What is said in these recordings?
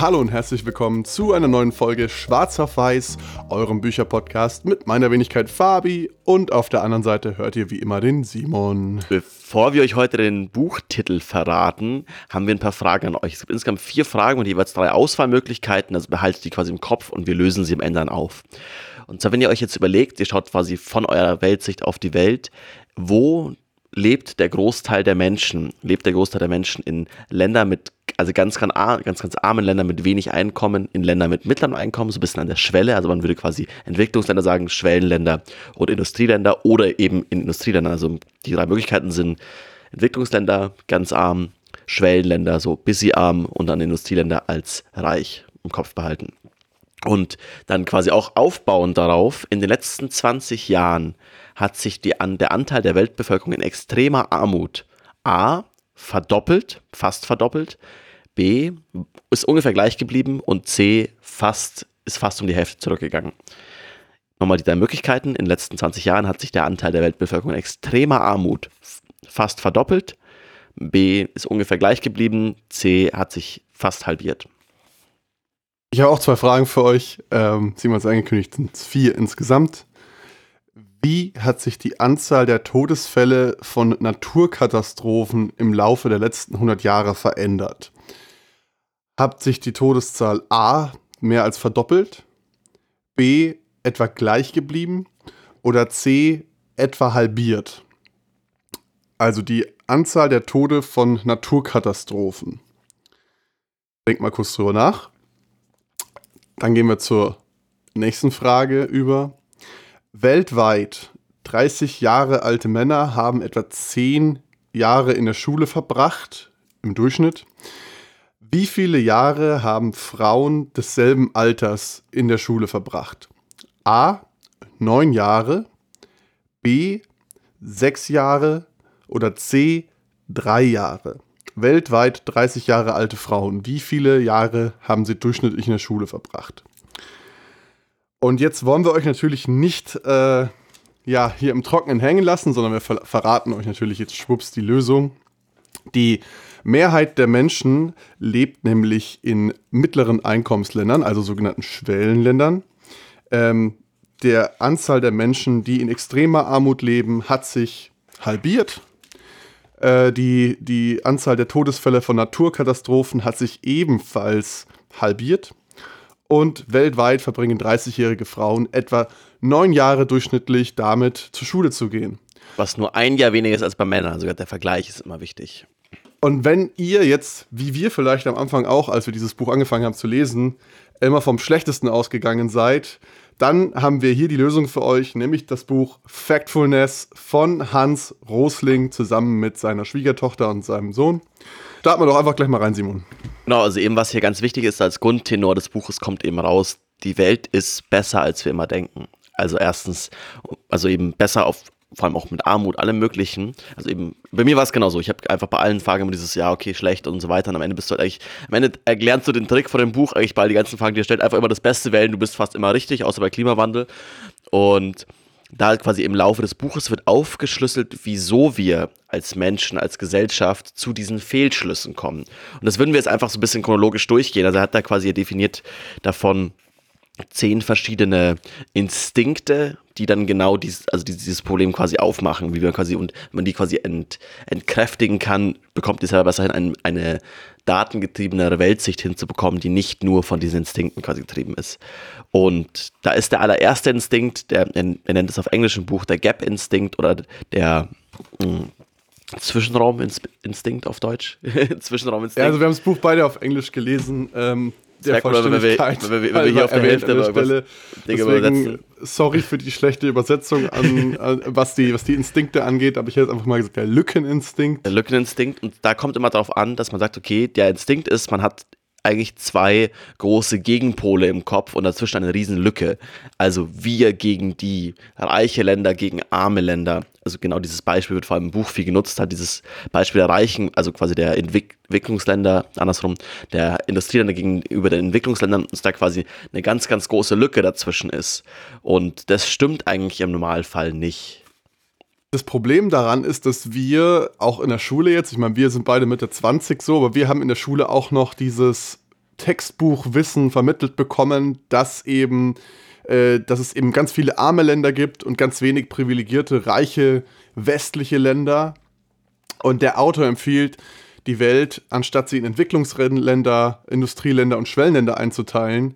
Hallo und herzlich willkommen zu einer neuen Folge Schwarz auf Weiß, eurem Bücherpodcast mit meiner Wenigkeit Fabi und auf der anderen Seite hört ihr wie immer den Simon. Bevor wir euch heute den Buchtitel verraten, haben wir ein paar Fragen an euch. Es gibt insgesamt vier Fragen und jeweils drei Auswahlmöglichkeiten, also behaltet die quasi im Kopf und wir lösen sie am Ende dann auf. Und zwar, wenn ihr euch jetzt überlegt, ihr schaut quasi von eurer Weltsicht auf die Welt, wo lebt der Großteil der Menschen, lebt der Großteil der Menschen in Ländern mit, also ganz, ganz, ganz, ganz armen Ländern mit wenig Einkommen, in Ländern mit mittlerem Einkommen, so ein bisschen an der Schwelle, also man würde quasi Entwicklungsländer sagen, Schwellenländer und Industrieländer oder eben in Industrieländern, also die drei Möglichkeiten sind Entwicklungsländer, ganz arm, Schwellenländer, so busy arm und dann Industrieländer als reich im Kopf behalten. Und dann quasi auch aufbauend darauf, in den letzten 20 Jahren hat sich die, an, der Anteil der Weltbevölkerung in extremer Armut A verdoppelt, fast verdoppelt, B ist ungefähr gleich geblieben und C fast, ist fast um die Hälfte zurückgegangen. Nochmal die drei Möglichkeiten. In den letzten 20 Jahren hat sich der Anteil der Weltbevölkerung in extremer Armut fast verdoppelt. B ist ungefähr gleich geblieben. C hat sich fast halbiert. Ich habe auch zwei Fragen für euch. Ähm, Simon hat es angekündigt, sind vier insgesamt. Wie hat sich die Anzahl der Todesfälle von Naturkatastrophen im Laufe der letzten 100 Jahre verändert? Hat sich die Todeszahl A mehr als verdoppelt, B etwa gleich geblieben oder C etwa halbiert? Also die Anzahl der Tode von Naturkatastrophen. Denk mal kurz drüber nach. Dann gehen wir zur nächsten Frage über. Weltweit 30 Jahre alte Männer haben etwa 10 Jahre in der Schule verbracht, im Durchschnitt. Wie viele Jahre haben Frauen desselben Alters in der Schule verbracht? A. 9 Jahre, B. 6 Jahre oder C. 3 Jahre. Weltweit 30 Jahre alte Frauen. Wie viele Jahre haben sie durchschnittlich in der Schule verbracht? Und jetzt wollen wir euch natürlich nicht äh, ja, hier im Trockenen hängen lassen, sondern wir ver verraten euch natürlich jetzt schwupps die Lösung. Die Mehrheit der Menschen lebt nämlich in mittleren Einkommensländern, also sogenannten Schwellenländern. Ähm, der Anzahl der Menschen, die in extremer Armut leben, hat sich halbiert. Äh, die, die Anzahl der Todesfälle von Naturkatastrophen hat sich ebenfalls halbiert und weltweit verbringen 30-jährige Frauen etwa neun Jahre durchschnittlich damit, zur Schule zu gehen. Was nur ein Jahr weniger ist als bei Männern. Sogar der Vergleich ist immer wichtig. Und wenn ihr jetzt, wie wir vielleicht am Anfang auch, als wir dieses Buch angefangen haben zu lesen, immer vom Schlechtesten ausgegangen seid, dann haben wir hier die Lösung für euch, nämlich das Buch Factfulness von Hans Rosling zusammen mit seiner Schwiegertochter und seinem Sohn. Starten wir doch einfach gleich mal rein, Simon. Genau, also eben was hier ganz wichtig ist als Grundtenor des Buches kommt eben raus, die Welt ist besser, als wir immer denken. Also erstens, also eben besser auf, vor allem auch mit Armut, allem möglichen. Also eben, bei mir war es genauso. Ich habe einfach bei allen Fragen immer dieses, ja, okay, schlecht und so weiter. Und am Ende bist du halt eigentlich, am Ende erlernst du den Trick von dem Buch eigentlich bei all die ganzen Fragen, die er stellt, einfach immer das Beste wählen. Du bist fast immer richtig, außer bei Klimawandel. Und da quasi im Laufe des Buches wird aufgeschlüsselt, wieso wir als Menschen, als Gesellschaft zu diesen Fehlschlüssen kommen. Und das würden wir jetzt einfach so ein bisschen chronologisch durchgehen. Also er hat da quasi definiert davon zehn verschiedene Instinkte, die dann genau dieses, also dieses Problem quasi aufmachen, wie man quasi und man die quasi ent, entkräftigen kann, bekommt es ja besser hin, eine, eine datengetriebenere Weltsicht hinzubekommen, die nicht nur von diesen Instinkten quasi getrieben ist. Und da ist der allererste Instinkt, der, er nennt es auf Englisch im Buch der Gap-Instinkt oder der mh, hm, Zwischenrauminstinkt auf Deutsch. Zwischenrauminstinkt. Ja, also wir haben das Buch beide auf Englisch gelesen. Ähm, der Vollständigkeit wenn wir, wenn wir, wenn wir hier auf der Hälfte der Stelle. Deswegen, sorry für die schlechte Übersetzung an, an, was, die, was die Instinkte angeht, aber ich hätte einfach mal gesagt, der Lückeninstinkt. Der Lückeninstinkt und da kommt immer darauf an, dass man sagt, okay, der Instinkt ist, man hat eigentlich zwei große Gegenpole im Kopf und dazwischen eine riesen Lücke. Also wir gegen die reiche Länder gegen arme Länder. Also genau dieses Beispiel wird vor allem im Buch viel genutzt, hat dieses Beispiel der Reichen, also quasi der Entwicklungsländer, andersrum, der Industrieländer gegenüber den Entwicklungsländern, dass da quasi eine ganz, ganz große Lücke dazwischen ist. Und das stimmt eigentlich im Normalfall nicht. Das Problem daran ist, dass wir auch in der Schule jetzt, ich meine, wir sind beide Mitte 20 so, aber wir haben in der Schule auch noch dieses Textbuchwissen vermittelt bekommen, dass eben, äh, dass es eben ganz viele arme Länder gibt und ganz wenig privilegierte, reiche westliche Länder. Und der Autor empfiehlt, die Welt, anstatt sie in Entwicklungsländer, Industrieländer und Schwellenländer einzuteilen,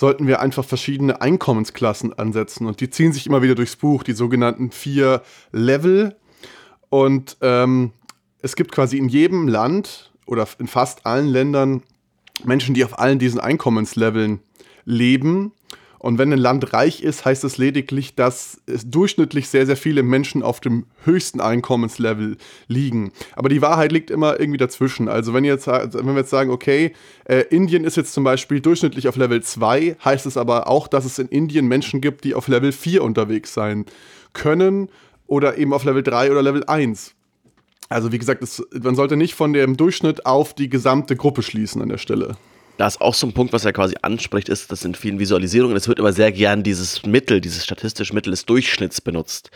sollten wir einfach verschiedene Einkommensklassen ansetzen. Und die ziehen sich immer wieder durchs Buch, die sogenannten vier Level. Und ähm, es gibt quasi in jedem Land oder in fast allen Ländern Menschen, die auf allen diesen Einkommensleveln leben. Und wenn ein Land reich ist, heißt es lediglich, dass es durchschnittlich sehr, sehr viele Menschen auf dem höchsten Einkommenslevel liegen. Aber die Wahrheit liegt immer irgendwie dazwischen. Also wenn, jetzt, wenn wir jetzt sagen, okay, äh, Indien ist jetzt zum Beispiel durchschnittlich auf Level 2, heißt es aber auch, dass es in Indien Menschen gibt, die auf Level 4 unterwegs sein können oder eben auf Level 3 oder Level 1. Also wie gesagt, es, man sollte nicht von dem Durchschnitt auf die gesamte Gruppe schließen an der Stelle. Da ist auch so ein Punkt, was er quasi anspricht, ist, dass in vielen Visualisierungen, es wird immer sehr gern dieses Mittel, dieses statistische Mittel des Durchschnitts benutzt.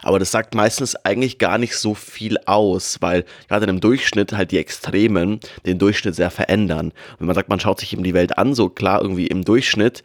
Aber das sagt meistens eigentlich gar nicht so viel aus, weil gerade in einem Durchschnitt halt die Extremen den Durchschnitt sehr verändern. Wenn man sagt, man schaut sich eben die Welt an, so klar irgendwie im Durchschnitt,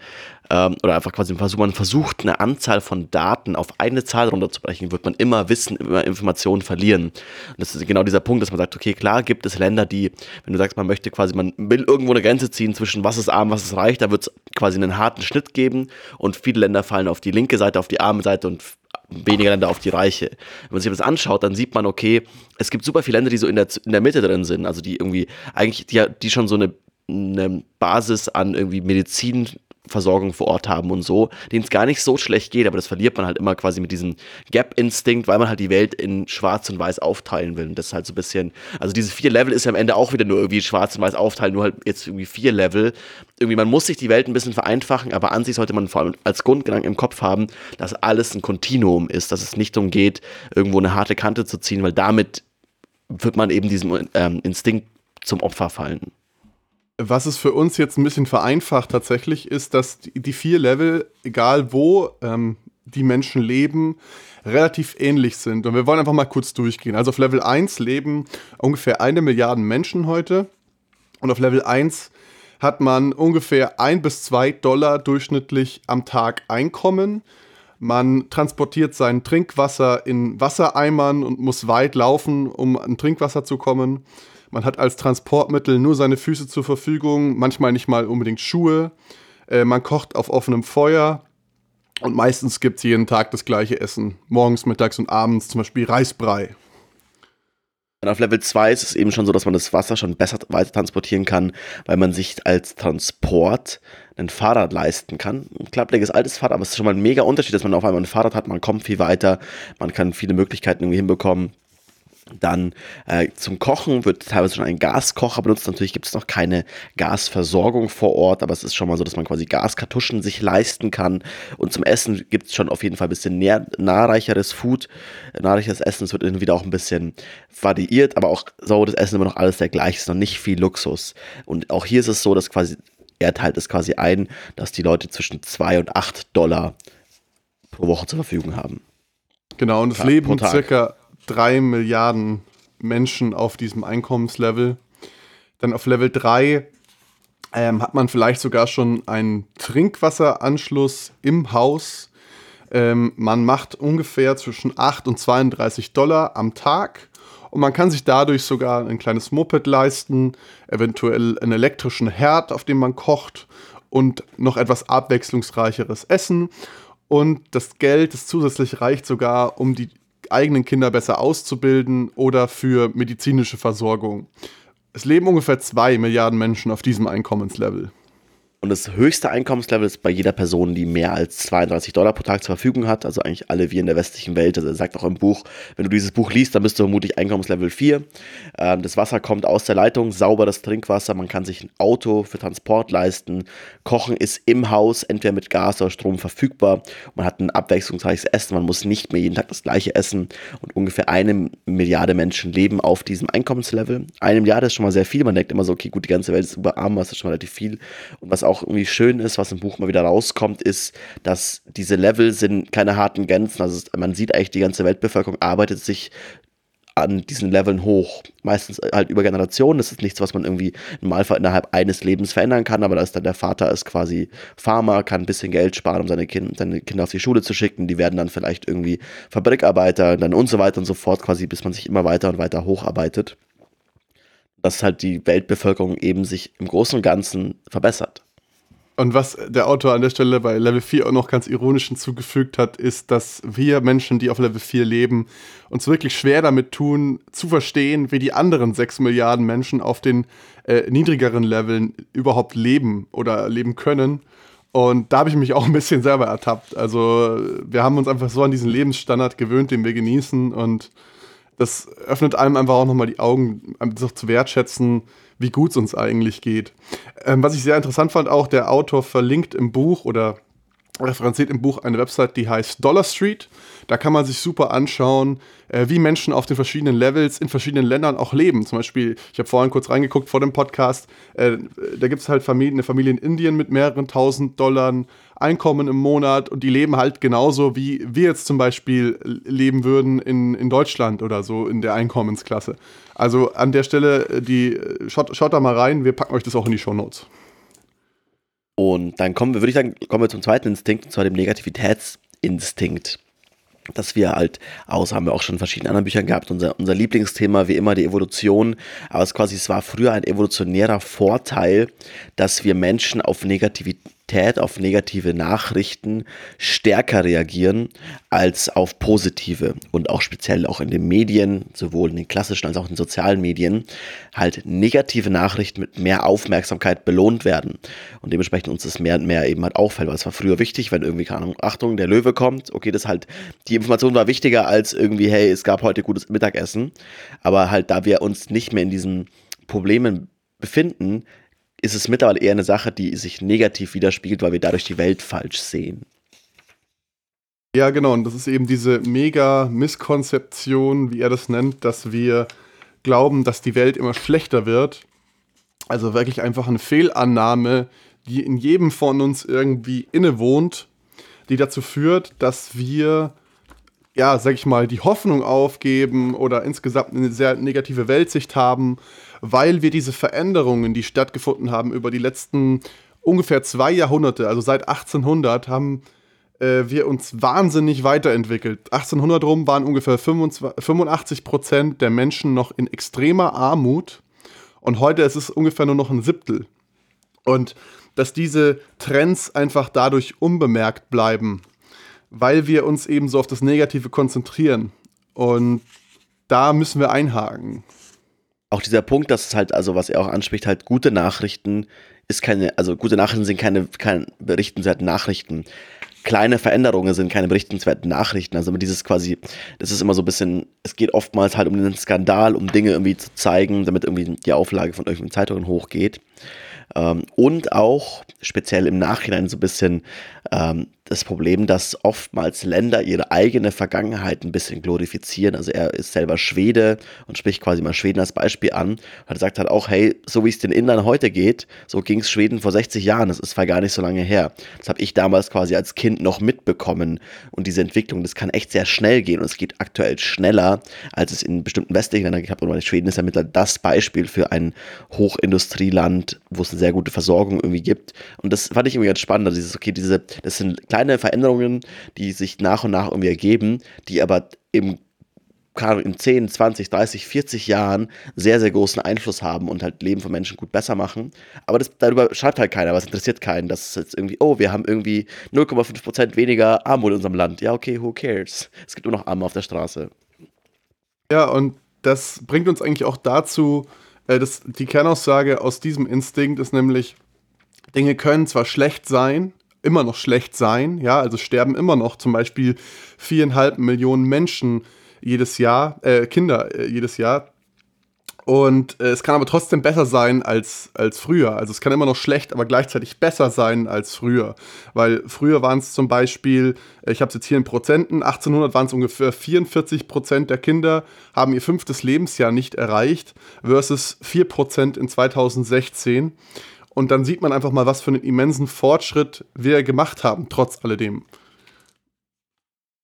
ähm, oder einfach quasi man versucht eine Anzahl von Daten auf eine Zahl runterzubrechen, wird man immer Wissen, immer Informationen verlieren. Und das ist genau dieser Punkt, dass man sagt, okay, klar gibt es Länder, die, wenn du sagst, man möchte quasi, man will irgendwo eine Grenze ziehen zwischen was ist arm, was ist reich, da wird es quasi einen harten Schnitt geben und viele Länder fallen auf die linke Seite, auf die arme Seite und weniger Länder auf die Reiche. Wenn man sich das anschaut, dann sieht man, okay, es gibt super viele Länder, die so in der, in der Mitte drin sind, also die irgendwie eigentlich, die, die schon so eine, eine Basis an irgendwie Medizin Versorgung vor Ort haben und so, denen es gar nicht so schlecht geht, aber das verliert man halt immer quasi mit diesem Gap-Instinkt, weil man halt die Welt in schwarz und weiß aufteilen will. Und das ist halt so ein bisschen, also diese vier Level ist ja am Ende auch wieder nur irgendwie schwarz und weiß aufteilen, nur halt jetzt irgendwie vier Level. Irgendwie, man muss sich die Welt ein bisschen vereinfachen, aber an sich sollte man vor allem als Grundgedanken im Kopf haben, dass alles ein Kontinuum ist, dass es nicht darum geht, irgendwo eine harte Kante zu ziehen, weil damit wird man eben diesem ähm, Instinkt zum Opfer fallen. Was es für uns jetzt ein bisschen vereinfacht tatsächlich ist, dass die vier Level, egal wo ähm, die Menschen leben, relativ ähnlich sind. Und wir wollen einfach mal kurz durchgehen. Also auf Level 1 leben ungefähr eine Milliarde Menschen heute. Und auf Level 1 hat man ungefähr ein bis zwei Dollar durchschnittlich am Tag Einkommen. Man transportiert sein Trinkwasser in Wassereimern und muss weit laufen, um an Trinkwasser zu kommen. Man hat als Transportmittel nur seine Füße zur Verfügung, manchmal nicht mal unbedingt Schuhe. Äh, man kocht auf offenem Feuer und meistens gibt es jeden Tag das gleiche Essen. Morgens, mittags und abends zum Beispiel Reisbrei. Und auf Level 2 ist es eben schon so, dass man das Wasser schon besser weiter transportieren kann, weil man sich als Transport ein Fahrrad leisten kann. Ein klappriges altes Fahrrad, aber es ist schon mal ein mega Unterschied, dass man auf einmal ein Fahrrad hat, man kommt viel weiter, man kann viele Möglichkeiten irgendwie hinbekommen. Dann äh, zum Kochen wird teilweise schon ein Gaskocher benutzt. Natürlich gibt es noch keine Gasversorgung vor Ort, aber es ist schon mal so, dass man quasi Gaskartuschen sich leisten kann. Und zum Essen gibt es schon auf jeden Fall ein bisschen nähr, nahreicheres Food, nahreicheres Essen. Es wird irgendwie auch ein bisschen variiert, aber auch so das Essen immer noch alles der gleiche. Es ist noch nicht viel Luxus. Und auch hier ist es so, dass quasi, er teilt es quasi ein, dass die Leute zwischen 2 und 8 Dollar pro Woche zur Verfügung haben. Genau, und es leben circa drei Milliarden Menschen auf diesem Einkommenslevel. Dann auf Level 3 ähm, hat man vielleicht sogar schon einen Trinkwasseranschluss im Haus. Ähm, man macht ungefähr zwischen 8 und 32 Dollar am Tag. Und man kann sich dadurch sogar ein kleines Moped leisten, eventuell einen elektrischen Herd, auf dem man kocht und noch etwas abwechslungsreicheres Essen. Und das Geld, das zusätzlich reicht sogar, um die eigenen Kinder besser auszubilden oder für medizinische Versorgung. Es leben ungefähr zwei Milliarden Menschen auf diesem Einkommenslevel. Und das höchste Einkommenslevel ist bei jeder Person, die mehr als 32 Dollar pro Tag zur Verfügung hat. Also eigentlich alle wie in der westlichen Welt. Also er sagt auch im Buch, wenn du dieses Buch liest, dann bist du vermutlich Einkommenslevel 4. Ähm, das Wasser kommt aus der Leitung, sauberes Trinkwasser. Man kann sich ein Auto für Transport leisten. Kochen ist im Haus, entweder mit Gas oder Strom verfügbar. Man hat ein abwechslungsreiches Essen. Man muss nicht mehr jeden Tag das gleiche essen. Und ungefähr eine Milliarde Menschen leben auf diesem Einkommenslevel. Eine Milliarde ist schon mal sehr viel. Man denkt immer so, okay, gut, die ganze Welt ist überarm, das ist schon relativ viel. Und was auch auch irgendwie schön ist, was im Buch mal wieder rauskommt, ist, dass diese Level sind keine harten Grenzen. Also man sieht eigentlich, die ganze Weltbevölkerung arbeitet sich an diesen Leveln hoch. Meistens halt über Generationen. Das ist nichts, was man irgendwie im Normalfall innerhalb eines Lebens verändern kann, aber da ist dann der Vater ist quasi Farmer, kann ein bisschen Geld sparen, um seine, kind, seine Kinder auf die Schule zu schicken. Die werden dann vielleicht irgendwie Fabrikarbeiter, dann und so weiter und so fort, quasi, bis man sich immer weiter und weiter hocharbeitet. Dass halt die Weltbevölkerung eben sich im Großen und Ganzen verbessert. Und was der Autor an der Stelle bei Level 4 auch noch ganz ironisch hinzugefügt hat, ist, dass wir Menschen, die auf Level 4 leben, uns wirklich schwer damit tun, zu verstehen, wie die anderen 6 Milliarden Menschen auf den äh, niedrigeren Leveln überhaupt leben oder leben können. Und da habe ich mich auch ein bisschen selber ertappt. Also wir haben uns einfach so an diesen Lebensstandard gewöhnt, den wir genießen. Und das öffnet einem einfach auch nochmal die Augen, das zu wertschätzen, wie gut es uns eigentlich geht. Ähm, was ich sehr interessant fand, auch der Autor verlinkt im Buch oder referenziert im Buch eine Website, die heißt Dollar Street. Da kann man sich super anschauen, äh, wie Menschen auf den verschiedenen Levels in verschiedenen Ländern auch leben. Zum Beispiel, ich habe vorhin kurz reingeguckt vor dem Podcast, äh, da gibt es halt Familien, eine Familie in Indien mit mehreren tausend Dollar Einkommen im Monat und die leben halt genauso, wie wir jetzt zum Beispiel leben würden in, in Deutschland oder so in der Einkommensklasse. Also an der Stelle, äh, die, schaut, schaut da mal rein, wir packen euch das auch in die Show Notes. Und dann kommen wir, würde ich sagen, kommen wir zum zweiten Instinkt, und zwar dem Negativitätsinstinkt. Dass wir halt, aus haben wir auch schon in verschiedenen anderen Büchern gehabt, unser, unser Lieblingsthema wie immer die Evolution, aber es quasi, es war früher ein evolutionärer Vorteil, dass wir Menschen auf Negativität Negativität, auf negative Nachrichten stärker reagieren als auf positive. Und auch speziell auch in den Medien, sowohl in den klassischen als auch in den sozialen Medien, halt negative Nachrichten mit mehr Aufmerksamkeit belohnt werden. Und dementsprechend uns das mehr und mehr eben halt auffällt, weil es war früher wichtig, wenn irgendwie, keine Ahnung, Achtung, der Löwe kommt, okay, das halt, die Information war wichtiger als irgendwie, hey, es gab heute gutes Mittagessen, aber halt, da wir uns nicht mehr in diesen Problemen befinden, ist es mittlerweile eher eine Sache, die sich negativ widerspiegelt, weil wir dadurch die Welt falsch sehen. Ja, genau. Und das ist eben diese mega Misskonzeption, wie er das nennt, dass wir glauben, dass die Welt immer schlechter wird. Also wirklich einfach eine Fehlannahme, die in jedem von uns irgendwie innewohnt, die dazu führt, dass wir, ja, sag ich mal, die Hoffnung aufgeben oder insgesamt eine sehr negative Weltsicht haben weil wir diese Veränderungen, die stattgefunden haben über die letzten ungefähr zwei Jahrhunderte, also seit 1800, haben äh, wir uns wahnsinnig weiterentwickelt. 1800 rum waren ungefähr 25, 85 Prozent der Menschen noch in extremer Armut und heute ist es ungefähr nur noch ein Siebtel. Und dass diese Trends einfach dadurch unbemerkt bleiben, weil wir uns eben so auf das Negative konzentrieren. Und da müssen wir einhaken auch dieser Punkt, dass es halt, also was er auch anspricht, halt gute Nachrichten ist keine, also gute Nachrichten sind keine, keine berichtenswerten Nachrichten. Kleine Veränderungen sind keine berichtenswerten Nachrichten. Also dieses quasi, das ist immer so ein bisschen, es geht oftmals halt um den Skandal, um Dinge irgendwie zu zeigen, damit irgendwie die Auflage von irgendwelchen Zeitungen hochgeht. Ähm, und auch speziell im Nachhinein so ein bisschen ähm, das Problem, dass oftmals Länder ihre eigene Vergangenheit ein bisschen glorifizieren. Also er ist selber Schwede und spricht quasi mal Schweden als Beispiel an. Und er sagt halt auch, hey, so wie es den Indern heute geht, so ging es Schweden vor 60 Jahren. Das ist gar nicht so lange her. Das habe ich damals quasi als Kind noch mitbekommen. Und diese Entwicklung, das kann echt sehr schnell gehen. Und es geht aktuell schneller, als es in bestimmten westlichen Ländern gehabt hat. Und Schweden ist ja mittlerweile das Beispiel für ein Hochindustrieland, wo es eine sehr gute Versorgung irgendwie gibt. Und das fand ich irgendwie ganz spannend. Also dieses, okay, diese, das sind kleine Veränderungen, die sich nach und nach irgendwie ergeben, die aber im in 10, 20, 30, 40 Jahren sehr, sehr großen Einfluss haben und halt Leben von Menschen gut besser machen. Aber das, darüber schreibt halt keiner, was interessiert keinen, dass es jetzt irgendwie, oh, wir haben irgendwie 0,5% weniger Armut in unserem Land. Ja, okay, who cares? Es gibt nur noch Arme auf der Straße. Ja, und das bringt uns eigentlich auch dazu, äh, dass die Kernaussage aus diesem Instinkt ist nämlich, Dinge können zwar schlecht sein, immer noch schlecht sein. Ja, also sterben immer noch zum Beispiel viereinhalb Millionen Menschen jedes Jahr, äh, Kinder äh, jedes Jahr. Und äh, es kann aber trotzdem besser sein als, als früher. Also es kann immer noch schlecht, aber gleichzeitig besser sein als früher. Weil früher waren es zum Beispiel, äh, ich habe es jetzt hier in Prozenten, 1800 waren es ungefähr 44 Prozent der Kinder haben ihr fünftes Lebensjahr nicht erreicht, versus 4 Prozent in 2016. Und dann sieht man einfach mal, was für einen immensen Fortschritt wir gemacht haben, trotz alledem.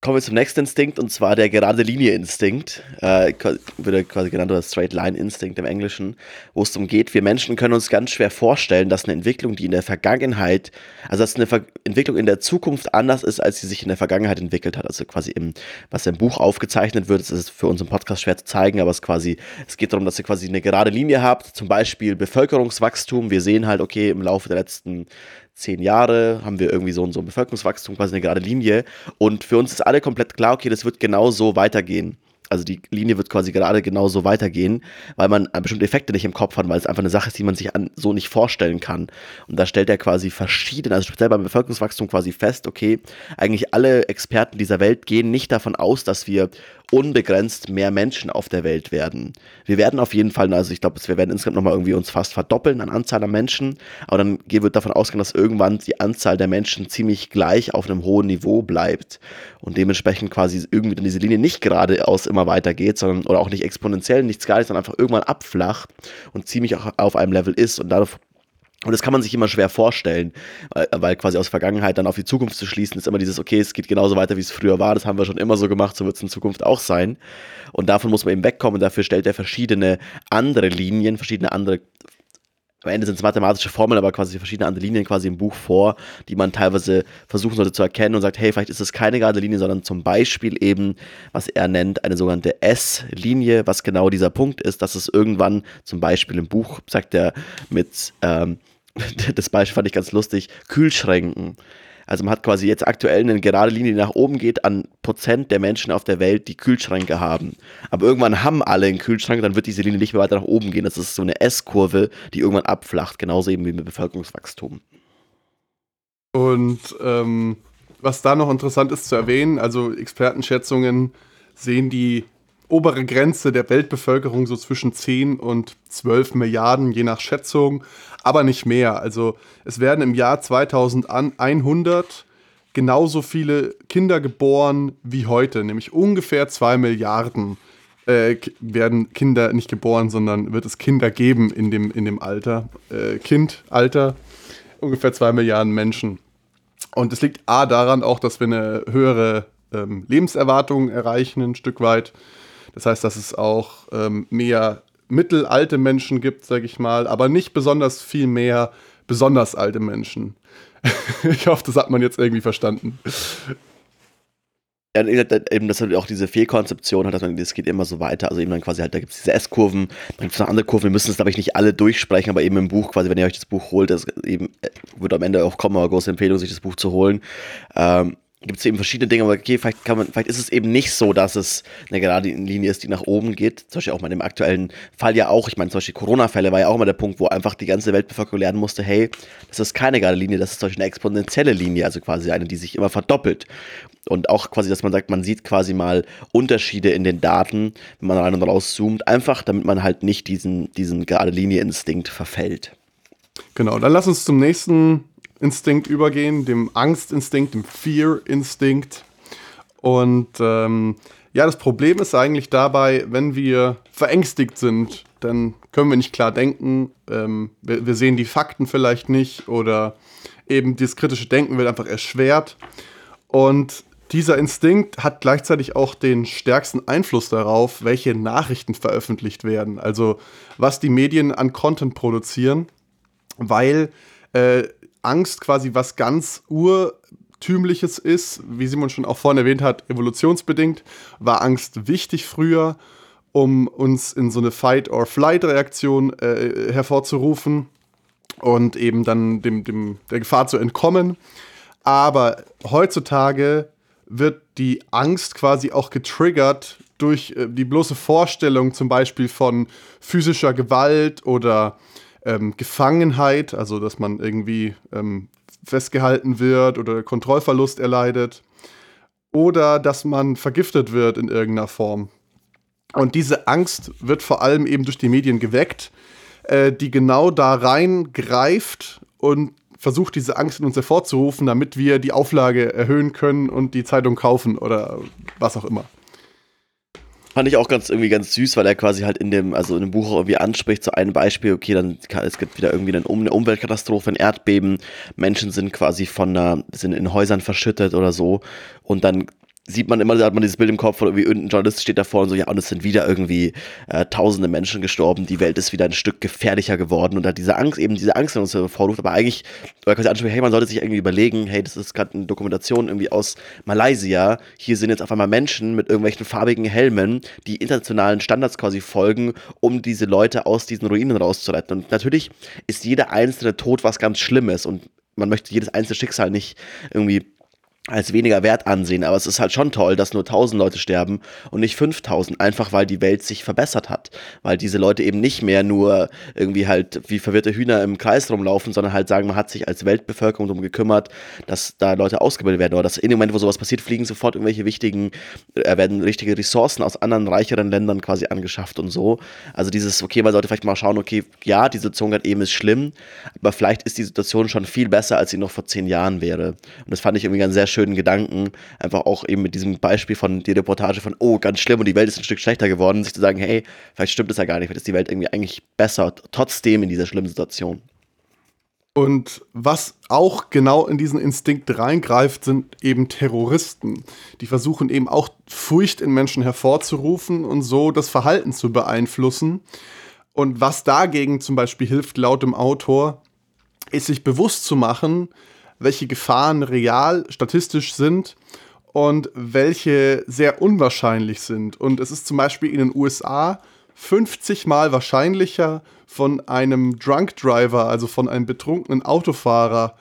Kommen wir zum nächsten Instinkt und zwar der gerade Linie-Instinkt. Äh, wird quasi genannt oder Straight Line Instinct im Englischen, wo es darum geht, wir Menschen können uns ganz schwer vorstellen, dass eine Entwicklung, die in der Vergangenheit, also dass eine Ver Entwicklung in der Zukunft anders ist, als sie sich in der Vergangenheit entwickelt hat. Also quasi im, was im Buch aufgezeichnet wird, das ist für uns im Podcast schwer zu zeigen, aber es quasi, es geht darum, dass ihr quasi eine gerade Linie habt, zum Beispiel Bevölkerungswachstum. Wir sehen halt, okay, im Laufe der letzten zehn Jahre haben wir irgendwie so, so ein Bevölkerungswachstum, quasi eine gerade Linie. Und für uns ist alle komplett klar, okay, das wird genau so weitergehen. Also die Linie wird quasi gerade genauso weitergehen, weil man bestimmte Effekte nicht im Kopf hat, weil es einfach eine Sache ist, die man sich an, so nicht vorstellen kann. Und da stellt er quasi verschiedene, also speziell beim Bevölkerungswachstum quasi fest, okay, eigentlich alle Experten dieser Welt gehen nicht davon aus, dass wir unbegrenzt mehr Menschen auf der Welt werden. Wir werden auf jeden Fall, also ich glaube, wir werden insgesamt nochmal irgendwie uns fast verdoppeln an Anzahl an Menschen, aber dann wird davon ausgehen, dass irgendwann die Anzahl der Menschen ziemlich gleich auf einem hohen Niveau bleibt und dementsprechend quasi irgendwie dann diese Linie nicht geradeaus immer weitergeht, sondern oder auch nicht exponentiell, nichts gar nicht, sondern einfach irgendwann abflacht und ziemlich auch auf einem Level ist und dadurch und das kann man sich immer schwer vorstellen, weil, weil, quasi aus Vergangenheit dann auf die Zukunft zu schließen, ist immer dieses, okay, es geht genauso weiter, wie es früher war, das haben wir schon immer so gemacht, so wird es in Zukunft auch sein. Und davon muss man eben wegkommen, dafür stellt er verschiedene andere Linien, verschiedene andere am Ende sind es mathematische Formeln, aber quasi verschiedene andere Linien quasi im Buch vor, die man teilweise versuchen sollte zu erkennen und sagt, hey, vielleicht ist es keine gerade Linie, sondern zum Beispiel eben, was er nennt, eine sogenannte S-Linie, was genau dieser Punkt ist, dass es irgendwann zum Beispiel im Buch, sagt er, mit, ähm, das Beispiel fand ich ganz lustig, Kühlschränken. Also man hat quasi jetzt aktuell eine gerade Linie, die nach oben geht an Prozent der Menschen auf der Welt, die Kühlschränke haben. Aber irgendwann haben alle einen Kühlschrank, dann wird diese Linie nicht mehr weiter nach oben gehen. Das ist so eine S-Kurve, die irgendwann abflacht, genauso eben wie mit Bevölkerungswachstum. Und ähm, was da noch interessant ist zu erwähnen, also Expertenschätzungen sehen die obere Grenze der Weltbevölkerung so zwischen 10 und 12 Milliarden, je nach Schätzung, aber nicht mehr. Also es werden im Jahr 2100 genauso viele Kinder geboren wie heute, nämlich ungefähr 2 Milliarden äh, werden Kinder nicht geboren, sondern wird es Kinder geben in dem, in dem Alter, äh, Kindalter, ungefähr 2 Milliarden Menschen. Und es liegt A daran auch, dass wir eine höhere ähm, Lebenserwartung erreichen, ein Stück weit. Das heißt, dass es auch ähm, mehr mittelalte Menschen gibt, sage ich mal, aber nicht besonders viel mehr besonders alte Menschen. ich hoffe, das hat man jetzt irgendwie verstanden. Ja, eben, dass halt auch diese Fehlkonzeption hat, dass man, das geht immer so weiter. Also eben dann quasi halt, da gibt es diese S-Kurven, dann gibt es noch andere Kurven, wir müssen es, glaube ich, nicht alle durchsprechen, aber eben im Buch, quasi, wenn ihr euch das Buch holt, das eben, äh, wird am Ende auch kommen, aber große Empfehlung, sich das Buch zu holen. Ähm, gibt es eben verschiedene Dinge, aber okay, vielleicht, kann man, vielleicht ist es eben nicht so, dass es eine gerade Linie ist, die nach oben geht. Zum Beispiel auch mal dem aktuellen Fall ja auch. Ich meine, zum Beispiel Corona-Fälle war ja auch immer der Punkt, wo einfach die ganze Weltbevölkerung lernen musste, hey, das ist keine gerade Linie, das ist zum Beispiel eine exponentielle Linie, also quasi eine, die sich immer verdoppelt. Und auch quasi, dass man sagt, man sieht quasi mal Unterschiede in den Daten, wenn man rein und raus zoomt, einfach damit man halt nicht diesen, diesen gerade Linie-Instinkt verfällt. Genau, dann lass uns zum nächsten Instinkt übergehen, dem Angstinstinkt, dem Fear-Instinkt. Und ähm, ja, das Problem ist eigentlich dabei, wenn wir verängstigt sind, dann können wir nicht klar denken, ähm, wir, wir, sehen die Fakten vielleicht nicht oder eben dieses kritische Denken wird einfach erschwert. Und dieser Instinkt hat gleichzeitig auch den stärksten Einfluss darauf, welche Nachrichten veröffentlicht werden, also was die Medien an Content produzieren, weil äh, Angst quasi was ganz urtümliches ist, wie Simon schon auch vorhin erwähnt hat, evolutionsbedingt, war Angst wichtig früher, um uns in so eine Fight-or-Flight-Reaktion äh, hervorzurufen und eben dann dem, dem, der Gefahr zu entkommen. Aber heutzutage wird die Angst quasi auch getriggert durch äh, die bloße Vorstellung zum Beispiel von physischer Gewalt oder ähm, Gefangenheit, also dass man irgendwie ähm, festgehalten wird oder Kontrollverlust erleidet oder dass man vergiftet wird in irgendeiner Form. Und diese Angst wird vor allem eben durch die Medien geweckt, äh, die genau da reingreift und versucht, diese Angst in uns hervorzurufen, damit wir die Auflage erhöhen können und die Zeitung kaufen oder was auch immer. Fand ich auch ganz irgendwie ganz süß, weil er quasi halt in dem, also in dem Buch irgendwie anspricht, so ein Beispiel, okay, dann es gibt wieder irgendwie eine, eine Umweltkatastrophe, ein Erdbeben, Menschen sind quasi von einer, sind in Häusern verschüttet oder so. Und dann sieht man immer, hat man dieses Bild im Kopf, oder irgendwie irgendein Journalist steht davor und so, ja, und es sind wieder irgendwie äh, tausende Menschen gestorben, die Welt ist wieder ein Stück gefährlicher geworden und hat diese Angst, eben diese Angst in uns hervorruft, aber eigentlich, oder quasi ansprechen, hey, man sollte sich irgendwie überlegen, hey, das ist gerade eine Dokumentation irgendwie aus Malaysia, hier sind jetzt auf einmal Menschen mit irgendwelchen farbigen Helmen, die internationalen Standards quasi folgen, um diese Leute aus diesen Ruinen rauszuretten. Und natürlich ist jeder einzelne Tod was ganz Schlimmes und man möchte jedes einzelne Schicksal nicht irgendwie als weniger wert ansehen, aber es ist halt schon toll, dass nur 1000 Leute sterben und nicht 5000, einfach weil die Welt sich verbessert hat, weil diese Leute eben nicht mehr nur irgendwie halt wie verwirrte Hühner im Kreis rumlaufen, sondern halt sagen, man hat sich als Weltbevölkerung darum gekümmert, dass da Leute ausgebildet werden oder dass in dem Moment, wo sowas passiert, fliegen sofort irgendwelche wichtigen, äh, werden richtige Ressourcen aus anderen reicheren Ländern quasi angeschafft und so. Also dieses, okay, man sollte vielleicht mal schauen, okay, ja, die Situation gerade eben ist schlimm, aber vielleicht ist die Situation schon viel besser, als sie noch vor zehn Jahren wäre. Und das fand ich irgendwie ganz sehr schön schönen Gedanken, einfach auch eben mit diesem Beispiel von die Reportage von, oh, ganz schlimm und die Welt ist ein Stück schlechter geworden, sich zu sagen, hey, vielleicht stimmt es ja gar nicht, vielleicht ist die Welt irgendwie eigentlich besser, trotzdem in dieser schlimmen Situation. Und was auch genau in diesen Instinkt reingreift, sind eben Terroristen. Die versuchen eben auch Furcht in Menschen hervorzurufen und so das Verhalten zu beeinflussen. Und was dagegen zum Beispiel hilft, laut dem Autor, ist sich bewusst zu machen, welche Gefahren real statistisch sind und welche sehr unwahrscheinlich sind. Und es ist zum Beispiel in den USA 50 Mal wahrscheinlicher von einem Drunk Driver, also von einem betrunkenen Autofahrer,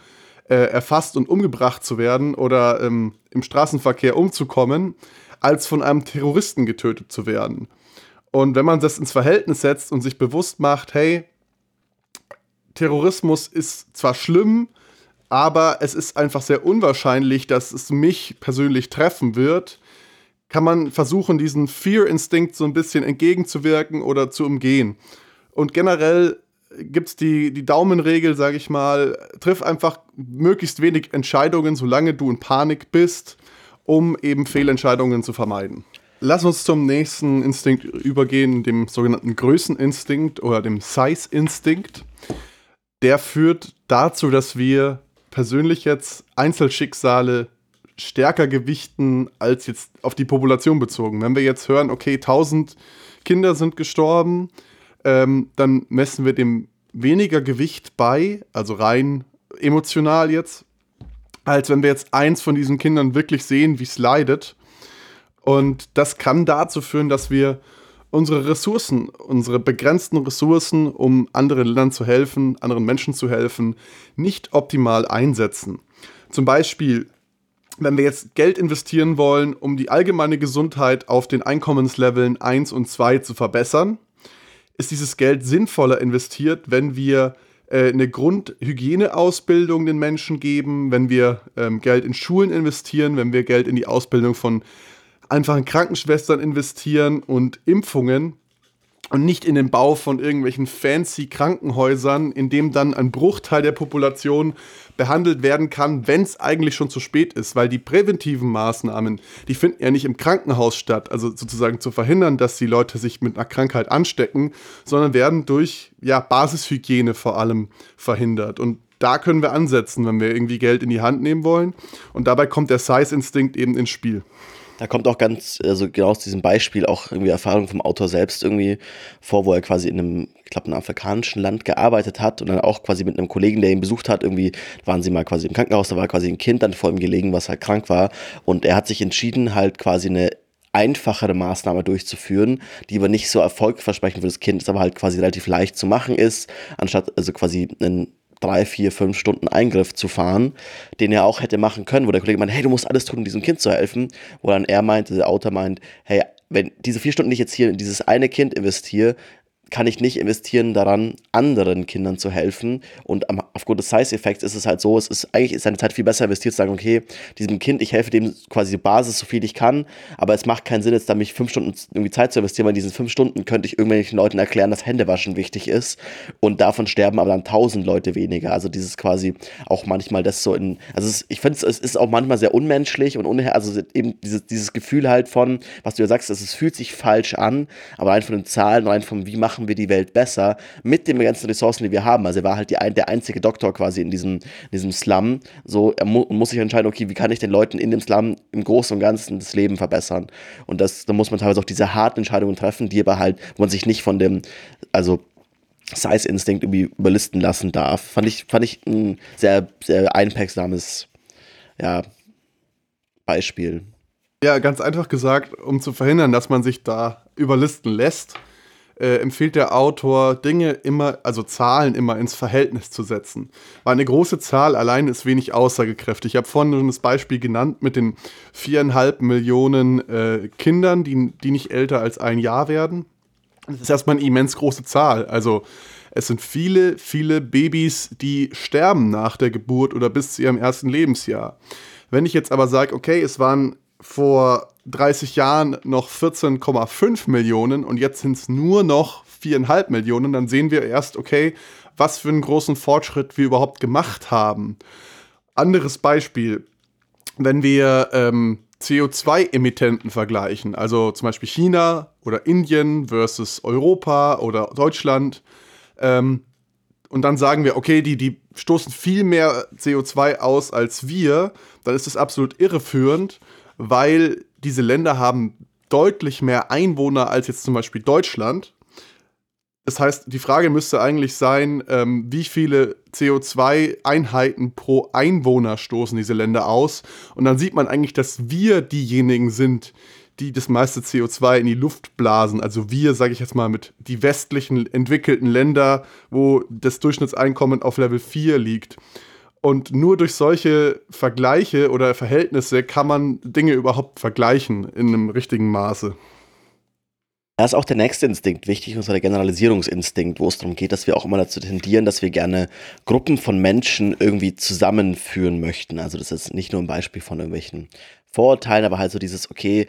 äh, erfasst und umgebracht zu werden oder ähm, im Straßenverkehr umzukommen, als von einem Terroristen getötet zu werden. Und wenn man das ins Verhältnis setzt und sich bewusst macht, hey, Terrorismus ist zwar schlimm, aber es ist einfach sehr unwahrscheinlich, dass es mich persönlich treffen wird, kann man versuchen, diesen Fear-Instinkt so ein bisschen entgegenzuwirken oder zu umgehen. Und generell gibt es die, die Daumenregel, sage ich mal, triff einfach möglichst wenig Entscheidungen, solange du in Panik bist, um eben Fehlentscheidungen zu vermeiden. Lass uns zum nächsten Instinkt übergehen, dem sogenannten Größeninstinkt oder dem Size-Instinkt. Der führt dazu, dass wir persönlich jetzt Einzelschicksale stärker gewichten als jetzt auf die Population bezogen. Wenn wir jetzt hören, okay, 1000 Kinder sind gestorben, ähm, dann messen wir dem weniger Gewicht bei, also rein emotional jetzt, als wenn wir jetzt eins von diesen Kindern wirklich sehen, wie es leidet. Und das kann dazu führen, dass wir unsere Ressourcen, unsere begrenzten Ressourcen, um anderen Ländern zu helfen, anderen Menschen zu helfen, nicht optimal einsetzen. Zum Beispiel, wenn wir jetzt Geld investieren wollen, um die allgemeine Gesundheit auf den Einkommensleveln 1 und 2 zu verbessern, ist dieses Geld sinnvoller investiert, wenn wir äh, eine Grundhygieneausbildung den Menschen geben, wenn wir ähm, Geld in Schulen investieren, wenn wir Geld in die Ausbildung von einfach in Krankenschwestern investieren und Impfungen und nicht in den Bau von irgendwelchen fancy Krankenhäusern, in dem dann ein Bruchteil der Population behandelt werden kann, wenn es eigentlich schon zu spät ist, weil die präventiven Maßnahmen, die finden ja nicht im Krankenhaus statt, also sozusagen zu verhindern, dass die Leute sich mit einer Krankheit anstecken, sondern werden durch ja, Basishygiene vor allem verhindert. Und da können wir ansetzen, wenn wir irgendwie Geld in die Hand nehmen wollen. Und dabei kommt der Size-Instinkt eben ins Spiel. Da kommt auch ganz, also genau aus diesem Beispiel auch irgendwie Erfahrung vom Autor selbst irgendwie vor, wo er quasi in einem, ich glaube, einem afrikanischen Land gearbeitet hat und dann auch quasi mit einem Kollegen, der ihn besucht hat, irgendwie waren sie mal quasi im Krankenhaus, da war quasi ein Kind dann vor ihm gelegen, was halt krank war. Und er hat sich entschieden, halt quasi eine einfachere Maßnahme durchzuführen, die aber nicht so erfolgversprechend für das Kind ist, aber halt quasi relativ leicht zu machen ist, anstatt also quasi einen drei, vier, fünf Stunden Eingriff zu fahren, den er auch hätte machen können, wo der Kollege meint, hey, du musst alles tun, um diesem Kind zu helfen, wo dann er meint, der Autor meint, hey, wenn diese vier Stunden, ich jetzt hier in dieses eine Kind investiere, kann ich nicht investieren daran, anderen Kindern zu helfen. Und aufgrund des Size-Effekts ist es halt so, es ist eigentlich ist seine Zeit viel besser investiert, zu sagen, okay, diesem Kind, ich helfe dem quasi die Basis, so viel ich kann, aber es macht keinen Sinn, jetzt da mich fünf Stunden irgendwie Zeit zu investieren, weil in diesen fünf Stunden könnte ich irgendwelchen Leuten erklären, dass Händewaschen wichtig ist und davon sterben aber dann tausend Leute weniger. Also dieses quasi auch manchmal das so in, also es, ich finde es ist auch manchmal sehr unmenschlich und unher, also eben dieses, dieses Gefühl halt von, was du ja sagst, es fühlt sich falsch an, aber rein von den Zahlen, rein von wie machen wir die Welt besser mit den ganzen Ressourcen, die wir haben. Also er war halt die, der einzige Doktor quasi in diesem, in diesem Slum. So, er mu muss sich entscheiden, okay, wie kann ich den Leuten in dem Slum im Großen und Ganzen das Leben verbessern? Und das, da muss man teilweise auch diese harten Entscheidungen treffen, die aber halt, wo man sich nicht von dem, also Size-Instinkt irgendwie überlisten lassen darf. Fand ich, fand ich ein sehr, sehr einprägsames ja, Beispiel. Ja, ganz einfach gesagt, um zu verhindern, dass man sich da überlisten lässt, äh, empfiehlt der Autor, Dinge immer, also Zahlen immer ins Verhältnis zu setzen. Weil eine große Zahl allein ist wenig aussagekräftig. Ich habe vorhin schon das Beispiel genannt mit den viereinhalb Millionen äh, Kindern, die, die nicht älter als ein Jahr werden. Das ist erstmal eine immens große Zahl. Also es sind viele, viele Babys, die sterben nach der Geburt oder bis zu ihrem ersten Lebensjahr. Wenn ich jetzt aber sage, okay, es waren vor 30 Jahren noch 14,5 Millionen und jetzt sind es nur noch 4,5 Millionen, dann sehen wir erst, okay, was für einen großen Fortschritt wir überhaupt gemacht haben. Anderes Beispiel, wenn wir ähm, CO2-Emittenten vergleichen, also zum Beispiel China oder Indien versus Europa oder Deutschland, ähm, und dann sagen wir, okay, die, die stoßen viel mehr CO2 aus als wir, dann ist das absolut irreführend, weil diese Länder haben deutlich mehr Einwohner als jetzt zum Beispiel Deutschland. Das heißt, die Frage müsste eigentlich sein, ähm, wie viele CO2-Einheiten pro Einwohner stoßen diese Länder aus. Und dann sieht man eigentlich, dass wir diejenigen sind, die das meiste CO2 in die Luft blasen. Also wir, sage ich jetzt mal, mit die westlichen entwickelten Länder, wo das Durchschnittseinkommen auf Level 4 liegt. Und nur durch solche Vergleiche oder Verhältnisse kann man Dinge überhaupt vergleichen in einem richtigen Maße. Da ist auch der nächste Instinkt wichtig, der Generalisierungsinstinkt, wo es darum geht, dass wir auch immer dazu tendieren, dass wir gerne Gruppen von Menschen irgendwie zusammenführen möchten. Also das ist nicht nur ein Beispiel von irgendwelchen Vorurteilen, aber halt so dieses, okay,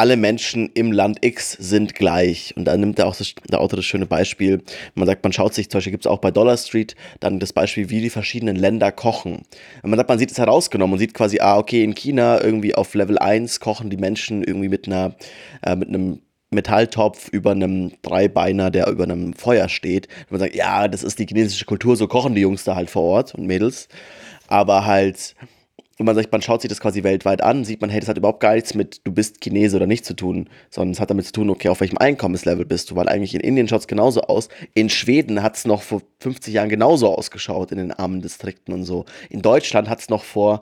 alle Menschen im Land X sind gleich. Und da nimmt er auch das, der Autor das schöne Beispiel. Man sagt, man schaut sich, zum Beispiel gibt es auch bei Dollar Street dann das Beispiel, wie die verschiedenen Länder kochen. Wenn man sagt, man sieht es herausgenommen und sieht quasi, ah, okay, in China irgendwie auf Level 1 kochen die Menschen irgendwie mit einer, äh, mit einem Metalltopf über einem Dreibeiner, der über einem Feuer steht. Und man sagt, ja, das ist die chinesische Kultur, so kochen die Jungs da halt vor Ort und Mädels. Aber halt, wenn man sagt, man schaut sich das quasi weltweit an, sieht man, hey, das hat überhaupt gar nichts mit du bist Chinese oder nicht zu tun, sondern es hat damit zu tun, okay, auf welchem Einkommenslevel bist du, weil eigentlich in Indien schaut es genauso aus. In Schweden hat es noch vor 50 Jahren genauso ausgeschaut in den armen Distrikten und so. In Deutschland hat es noch vor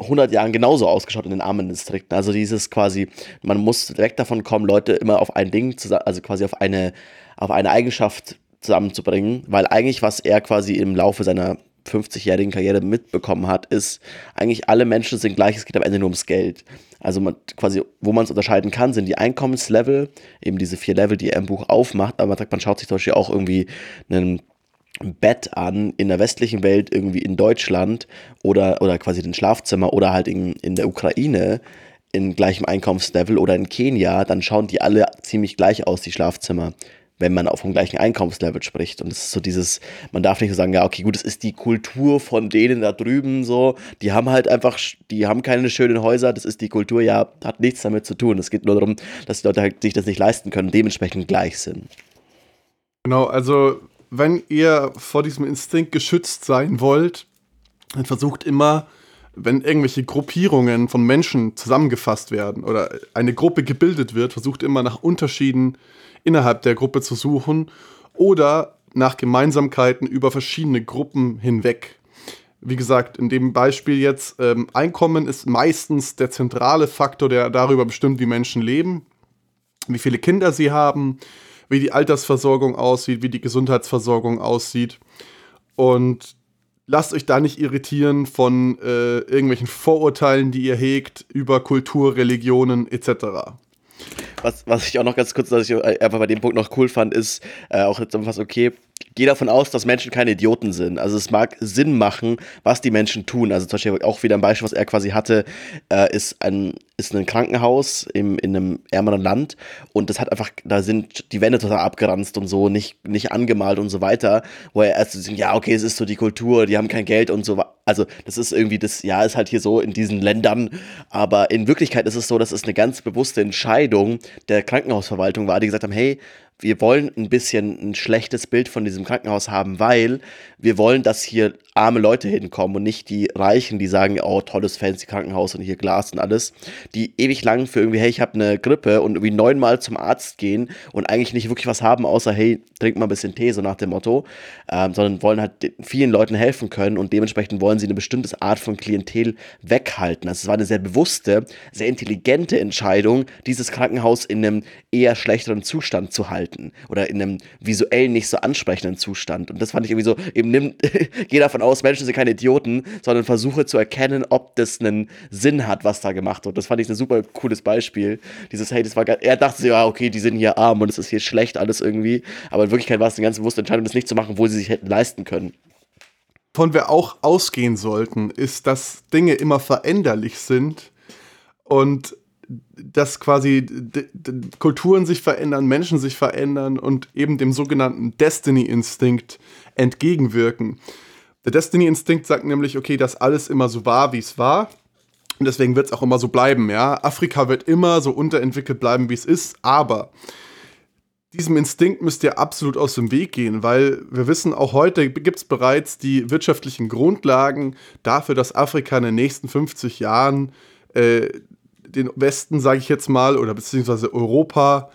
100 Jahren genauso ausgeschaut in den armen Distrikten. Also dieses quasi, man muss direkt davon kommen, Leute immer auf ein Ding, also quasi auf eine, auf eine Eigenschaft zusammenzubringen, weil eigentlich was er quasi im Laufe seiner 50-jährigen Karriere mitbekommen hat, ist, eigentlich alle Menschen sind gleich, es geht am Ende nur ums Geld. Also man quasi, wo man es unterscheiden kann, sind die Einkommenslevel, eben diese vier Level, die er im Buch aufmacht, aber man sagt, man schaut sich zum Beispiel auch irgendwie einen Bett an in der westlichen Welt, irgendwie in Deutschland oder, oder quasi den Schlafzimmer oder halt in, in der Ukraine in gleichem Einkommenslevel oder in Kenia, dann schauen die alle ziemlich gleich aus, die Schlafzimmer wenn man auf dem gleichen Einkommenslevel spricht. Und es ist so dieses, man darf nicht so sagen, ja, okay, gut, es ist die Kultur von denen da drüben so, die haben halt einfach, die haben keine schönen Häuser, das ist die Kultur, ja, hat nichts damit zu tun. Es geht nur darum, dass die Leute halt sich das nicht leisten können, dementsprechend gleich sind. Genau, also wenn ihr vor diesem Instinkt geschützt sein wollt, dann versucht immer, wenn irgendwelche Gruppierungen von Menschen zusammengefasst werden oder eine Gruppe gebildet wird, versucht immer nach Unterschieden innerhalb der Gruppe zu suchen oder nach Gemeinsamkeiten über verschiedene Gruppen hinweg. Wie gesagt, in dem Beispiel jetzt, ähm, Einkommen ist meistens der zentrale Faktor, der darüber bestimmt, wie Menschen leben, wie viele Kinder sie haben, wie die Altersversorgung aussieht, wie die Gesundheitsversorgung aussieht. Und lasst euch da nicht irritieren von äh, irgendwelchen Vorurteilen, die ihr hegt über Kultur, Religionen etc. Was, was ich auch noch ganz kurz, dass ich einfach bei dem Punkt noch cool fand, ist äh, auch jetzt was okay, gehe davon aus, dass Menschen keine Idioten sind. Also es mag Sinn machen, was die Menschen tun. Also zum Beispiel auch wieder ein Beispiel, was er quasi hatte, äh, ist ein ist ein Krankenhaus im, in einem ärmeren Land und das hat einfach, da sind die Wände total abgeranzt und so, nicht, nicht angemalt und so weiter, wo er erst so, ja, okay, es ist so die Kultur, die haben kein Geld und so. Also, das ist irgendwie das, ja, ist halt hier so in diesen Ländern, aber in Wirklichkeit ist es so, dass es eine ganz bewusste Entscheidung der Krankenhausverwaltung war, die gesagt haben, hey, wir wollen ein bisschen ein schlechtes Bild von diesem Krankenhaus haben, weil wir wollen, dass hier arme Leute hinkommen und nicht die Reichen, die sagen, oh, tolles fancy Krankenhaus und hier Glas und alles, die ewig lang für irgendwie, hey, ich habe eine Grippe und irgendwie neunmal zum Arzt gehen und eigentlich nicht wirklich was haben, außer, hey, trink mal ein bisschen Tee, so nach dem Motto, ähm, sondern wollen halt vielen Leuten helfen können und dementsprechend wollen sie eine bestimmte Art von Klientel weghalten. Also es war eine sehr bewusste, sehr intelligente Entscheidung, dieses Krankenhaus in einem eher schlechteren Zustand zu halten oder in einem visuell nicht so ansprechenden Zustand. Und das fand ich irgendwie so, eben nimm, geh davon aus, Menschen sind keine Idioten, sondern versuche zu erkennen, ob das einen Sinn hat, was da gemacht wird. Das fand ich ein super cooles Beispiel. Dieses, hey, das war er dachte sich, ja, okay, die sind hier arm und es ist hier schlecht alles irgendwie. Aber in Wirklichkeit war es eine ganz bewusste Entscheidung, das nicht zu machen, wo sie sich hätten leisten können. Von wir auch ausgehen sollten, ist, dass Dinge immer veränderlich sind und dass quasi Kulturen sich verändern, Menschen sich verändern und eben dem sogenannten Destiny-Instinkt entgegenwirken. Der Destiny-Instinkt sagt nämlich, okay, dass alles immer so war, wie es war. Und deswegen wird es auch immer so bleiben, ja. Afrika wird immer so unterentwickelt bleiben, wie es ist, aber diesem Instinkt müsst ihr absolut aus dem Weg gehen, weil wir wissen, auch heute gibt es bereits die wirtschaftlichen Grundlagen dafür, dass Afrika in den nächsten 50 Jahren äh, den Westen, sage ich jetzt mal, oder beziehungsweise Europa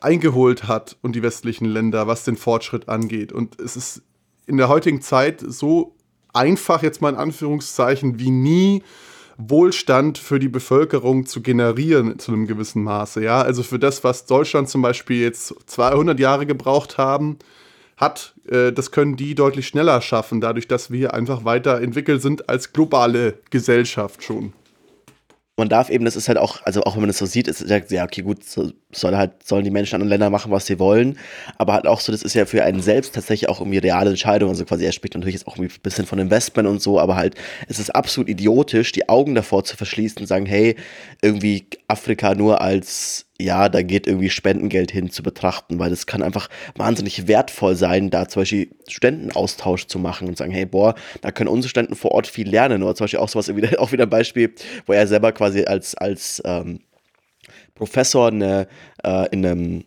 eingeholt hat und die westlichen Länder, was den Fortschritt angeht. Und es ist in der heutigen Zeit so einfach, jetzt mal in Anführungszeichen, wie nie Wohlstand für die Bevölkerung zu generieren zu einem gewissen Maße. Ja, also für das, was Deutschland zum Beispiel jetzt 200 Jahre gebraucht haben, hat, äh, das können die deutlich schneller schaffen, dadurch, dass wir einfach weiterentwickelt sind als globale Gesellschaft schon man darf eben, das ist halt auch, also auch wenn man das so sieht, ist es ja, okay, gut, so soll halt, sollen die Menschen in anderen Ländern machen, was sie wollen. Aber halt auch so, das ist ja für einen selbst tatsächlich auch irgendwie reale Entscheidung. Also quasi, er spricht natürlich jetzt auch ein bisschen von Investment und so, aber halt, es ist absolut idiotisch, die Augen davor zu verschließen und sagen, hey, irgendwie Afrika nur als ja, da geht irgendwie Spendengeld hin zu betrachten, weil das kann einfach wahnsinnig wertvoll sein, da zum Beispiel Studentenaustausch zu machen und sagen, hey, boah, da können unsere Studenten vor Ort viel lernen. Oder zum Beispiel auch sowas, auch wieder ein Beispiel, wo er selber quasi als, als ähm, Professor eine, äh, in einem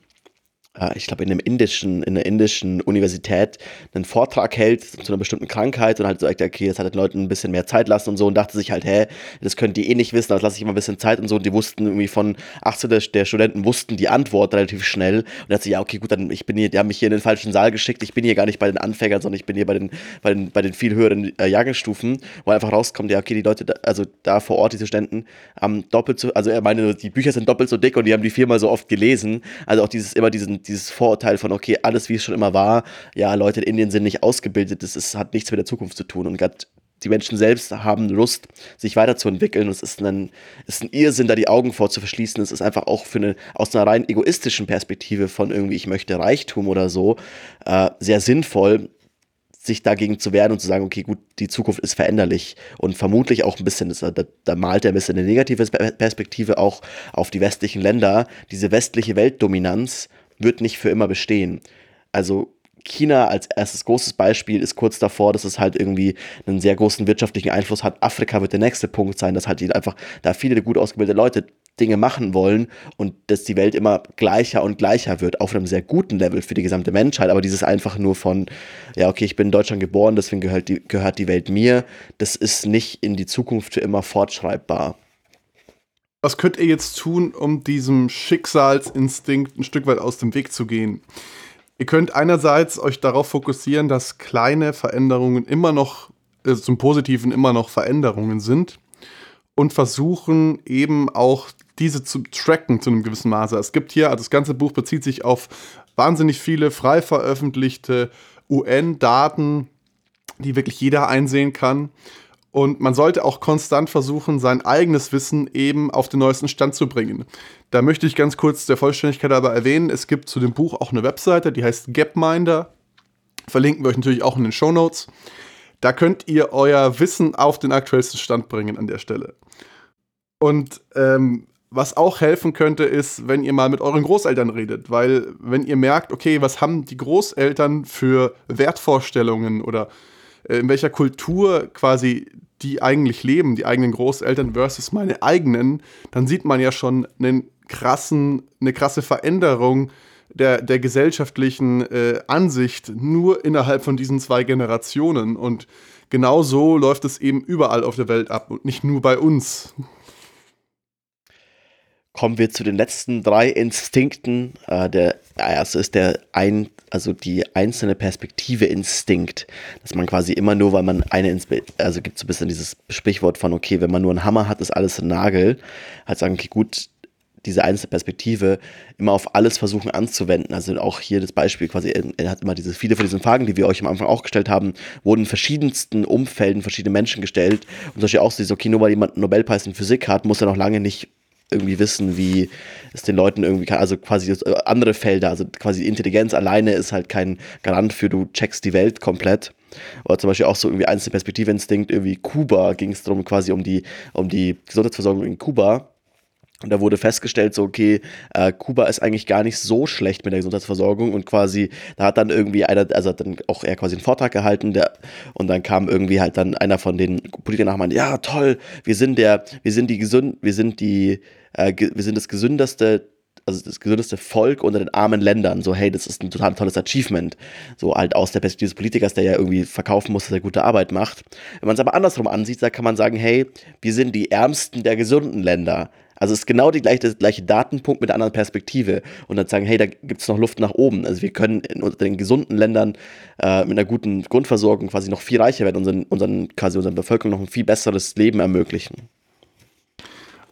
äh, ich glaube, in einem indischen, in einer indischen Universität einen Vortrag hält zu einer bestimmten Krankheit und halt sagt, okay, jetzt hat den Leuten ein bisschen mehr Zeit lassen und so und dachte sich halt, hä, das könnt ihr eh nicht wissen, das lasse ich immer ein bisschen Zeit und so. Und die wussten irgendwie von 18 der, der Studenten wussten die Antwort relativ schnell. Und hat sich, ja, okay, gut, dann ich bin hier, die haben mich hier in den falschen Saal geschickt, ich bin hier gar nicht bei den Anfängern, sondern ich bin hier bei den, bei den, bei den viel höheren äh, Jahrgangsstufen, wo einfach rauskommt, ja, okay, die Leute, da, also da vor Ort, diese Studenten, haben doppelt so, also er meine, die Bücher sind doppelt so dick und die haben die viermal so oft gelesen. Also auch dieses, immer diesen, dieses Vorurteil von, okay, alles wie es schon immer war, ja, Leute in Indien sind nicht ausgebildet, das ist, hat nichts mit der Zukunft zu tun. Und gerade die Menschen selbst haben Lust, sich weiterzuentwickeln. Und es ist ein, ist ein Irrsinn, da die Augen vor zu verschließen. Es ist einfach auch für eine, aus einer rein egoistischen Perspektive von irgendwie, ich möchte Reichtum oder so, äh, sehr sinnvoll, sich dagegen zu wehren und zu sagen, okay, gut, die Zukunft ist veränderlich und vermutlich auch ein bisschen, da, da malt er ein bisschen eine negative Perspektive auch auf die westlichen Länder. Diese westliche Weltdominanz wird nicht für immer bestehen. Also China als erstes großes Beispiel ist kurz davor, dass es halt irgendwie einen sehr großen wirtschaftlichen Einfluss hat. Afrika wird der nächste Punkt sein, dass halt einfach da viele gut ausgebildete Leute Dinge machen wollen und dass die Welt immer gleicher und gleicher wird, auf einem sehr guten Level für die gesamte Menschheit. Aber dieses einfach nur von, ja, okay, ich bin in Deutschland geboren, deswegen gehört die, gehört die Welt mir, das ist nicht in die Zukunft für immer fortschreibbar. Was könnt ihr jetzt tun, um diesem Schicksalsinstinkt ein Stück weit aus dem Weg zu gehen? Ihr könnt einerseits euch darauf fokussieren, dass kleine Veränderungen immer noch, also zum Positiven immer noch Veränderungen sind und versuchen eben auch diese zu tracken zu einem gewissen Maße. Es gibt hier, also das ganze Buch bezieht sich auf wahnsinnig viele frei veröffentlichte UN-Daten, die wirklich jeder einsehen kann. Und man sollte auch konstant versuchen, sein eigenes Wissen eben auf den neuesten Stand zu bringen. Da möchte ich ganz kurz der Vollständigkeit aber erwähnen, es gibt zu dem Buch auch eine Webseite, die heißt Gapminder. Verlinken wir euch natürlich auch in den Show Notes. Da könnt ihr euer Wissen auf den aktuellsten Stand bringen an der Stelle. Und ähm, was auch helfen könnte, ist, wenn ihr mal mit euren Großeltern redet, weil wenn ihr merkt, okay, was haben die Großeltern für Wertvorstellungen oder in welcher Kultur quasi die eigentlich leben, die eigenen Großeltern versus meine eigenen, dann sieht man ja schon einen krassen, eine krasse Veränderung der, der gesellschaftlichen äh, Ansicht nur innerhalb von diesen zwei Generationen. Und genau so läuft es eben überall auf der Welt ab und nicht nur bei uns. Kommen wir zu den letzten drei Instinkten. Äh, der erste ist der ein, also die einzelne Perspektive Instinkt, dass man quasi immer nur, weil man eine, Inspe also gibt so ein bisschen dieses Sprichwort von, okay, wenn man nur einen Hammer hat, ist alles ein Nagel. Halt sagen, okay, gut, diese einzelne Perspektive immer auf alles versuchen anzuwenden. Also auch hier das Beispiel quasi, er hat immer diese, viele von diesen Fragen, die wir euch am Anfang auch gestellt haben, wurden in verschiedensten Umfelden verschiedene Menschen gestellt. Und zum Beispiel auch so, okay, nur weil jemand einen Nobelpreis in Physik hat, muss er noch lange nicht irgendwie wissen, wie es den Leuten irgendwie kann. Also quasi äh, andere Felder, also quasi Intelligenz alleine ist halt kein Garant für du checkst die Welt komplett. Oder zum Beispiel auch so irgendwie einzelne Perspektive-Instinkt, irgendwie Kuba ging es darum, quasi um die, um die Gesundheitsversorgung in Kuba und da wurde festgestellt, so, okay, äh, Kuba ist eigentlich gar nicht so schlecht mit der Gesundheitsversorgung und quasi, da hat dann irgendwie einer, also hat dann auch er quasi einen Vortrag gehalten, der, und dann kam irgendwie halt dann einer von den Politikern nach und meinte, ja, toll, wir sind der, wir sind die gesund, wir sind die, äh, wir sind das gesündeste also das gesündeste Volk unter den armen Ländern. So, hey, das ist ein total tolles Achievement. So halt aus der Perspektive des Politikers, der ja irgendwie verkaufen muss, dass er gute Arbeit macht. Wenn man es aber andersrum ansieht, da kann man sagen, hey, wir sind die ärmsten der gesunden Länder. Also es ist genau die gleiche, gleiche Datenpunkt mit einer anderen Perspektive. Und dann sagen, hey, da gibt es noch Luft nach oben. Also wir können in den gesunden Ländern äh, mit einer guten Grundversorgung quasi noch viel reicher werden, unseren, unseren, quasi unseren Bevölkerung noch ein viel besseres Leben ermöglichen.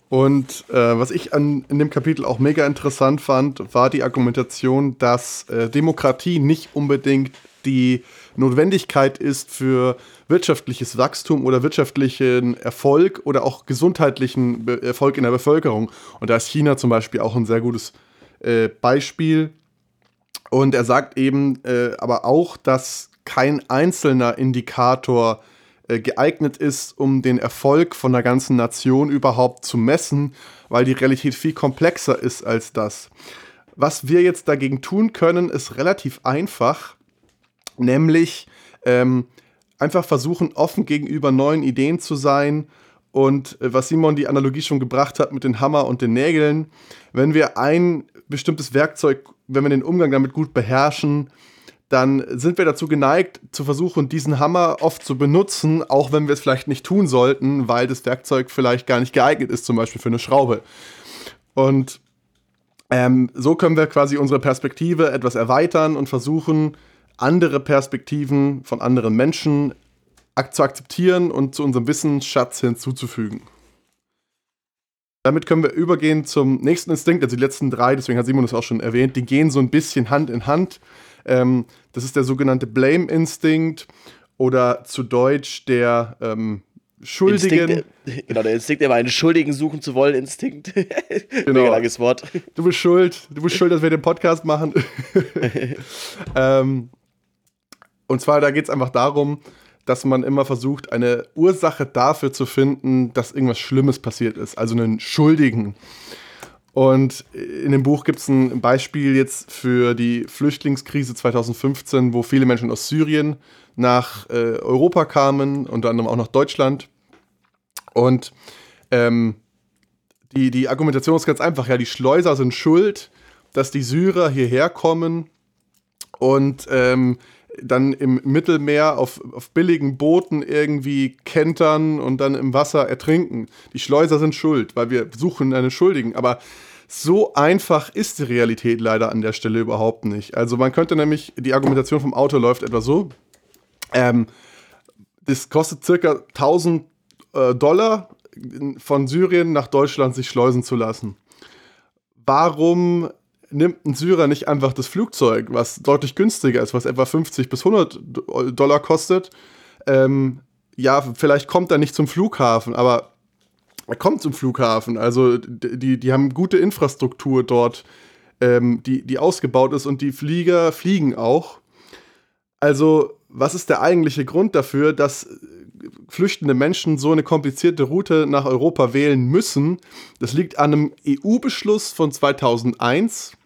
Und äh, was ich an, in dem Kapitel auch mega interessant fand, war die Argumentation, dass äh, Demokratie nicht unbedingt die Notwendigkeit ist für wirtschaftliches Wachstum oder wirtschaftlichen Erfolg oder auch gesundheitlichen Be Erfolg in der Bevölkerung. Und da ist China zum Beispiel auch ein sehr gutes äh, Beispiel. Und er sagt eben äh, aber auch, dass kein einzelner Indikator äh, geeignet ist, um den Erfolg von der ganzen Nation überhaupt zu messen, weil die Realität viel komplexer ist als das. Was wir jetzt dagegen tun können, ist relativ einfach, nämlich ähm, einfach versuchen, offen gegenüber neuen Ideen zu sein. Und äh, was Simon die Analogie schon gebracht hat mit den Hammer und den Nägeln, wenn wir ein bestimmtes Werkzeug, wenn wir den Umgang damit gut beherrschen, dann sind wir dazu geneigt, zu versuchen, diesen Hammer oft zu benutzen, auch wenn wir es vielleicht nicht tun sollten, weil das Werkzeug vielleicht gar nicht geeignet ist, zum Beispiel für eine Schraube. Und ähm, so können wir quasi unsere Perspektive etwas erweitern und versuchen, andere Perspektiven von anderen Menschen ak zu akzeptieren und zu unserem Wissensschatz hinzuzufügen. Damit können wir übergehen zum nächsten Instinkt, also die letzten drei, deswegen hat Simon das auch schon erwähnt, die gehen so ein bisschen Hand in Hand. Ähm, das ist der sogenannte Blame-Instinkt oder zu Deutsch der ähm, Schuldigen. Instinkt, genau, der Instinkt, immer einen Schuldigen suchen zu wollen, Instinkt. genau. Mega langes Wort. Du bist schuld, du bist schuld, dass wir den Podcast machen. ähm, und zwar, da geht es einfach darum, dass man immer versucht, eine Ursache dafür zu finden, dass irgendwas Schlimmes passiert ist, also einen Schuldigen. Und in dem Buch gibt es ein Beispiel jetzt für die Flüchtlingskrise 2015, wo viele Menschen aus Syrien nach äh, Europa kamen, unter anderem auch nach Deutschland. Und ähm, die, die Argumentation ist ganz einfach, ja, die Schleuser sind schuld, dass die Syrer hierher kommen und ähm, dann im Mittelmeer auf, auf billigen Booten irgendwie kentern und dann im Wasser ertrinken. Die Schleuser sind schuld, weil wir suchen einen Schuldigen. Aber so einfach ist die Realität leider an der Stelle überhaupt nicht. Also man könnte nämlich, die Argumentation vom Auto läuft etwa so. Ähm, das kostet circa 1000 äh, Dollar von Syrien nach Deutschland sich schleusen zu lassen. Warum nimmt ein Syrer nicht einfach das Flugzeug, was deutlich günstiger ist, was etwa 50 bis 100 Dollar kostet? Ähm, ja, vielleicht kommt er nicht zum Flughafen, aber er kommt zum Flughafen. Also die, die haben gute Infrastruktur dort, ähm, die, die ausgebaut ist und die Flieger fliegen auch. Also, was ist der eigentliche Grund dafür, dass äh, flüchtende Menschen so eine komplizierte Route nach Europa wählen müssen? Das liegt an einem EU-Beschluss von 2001,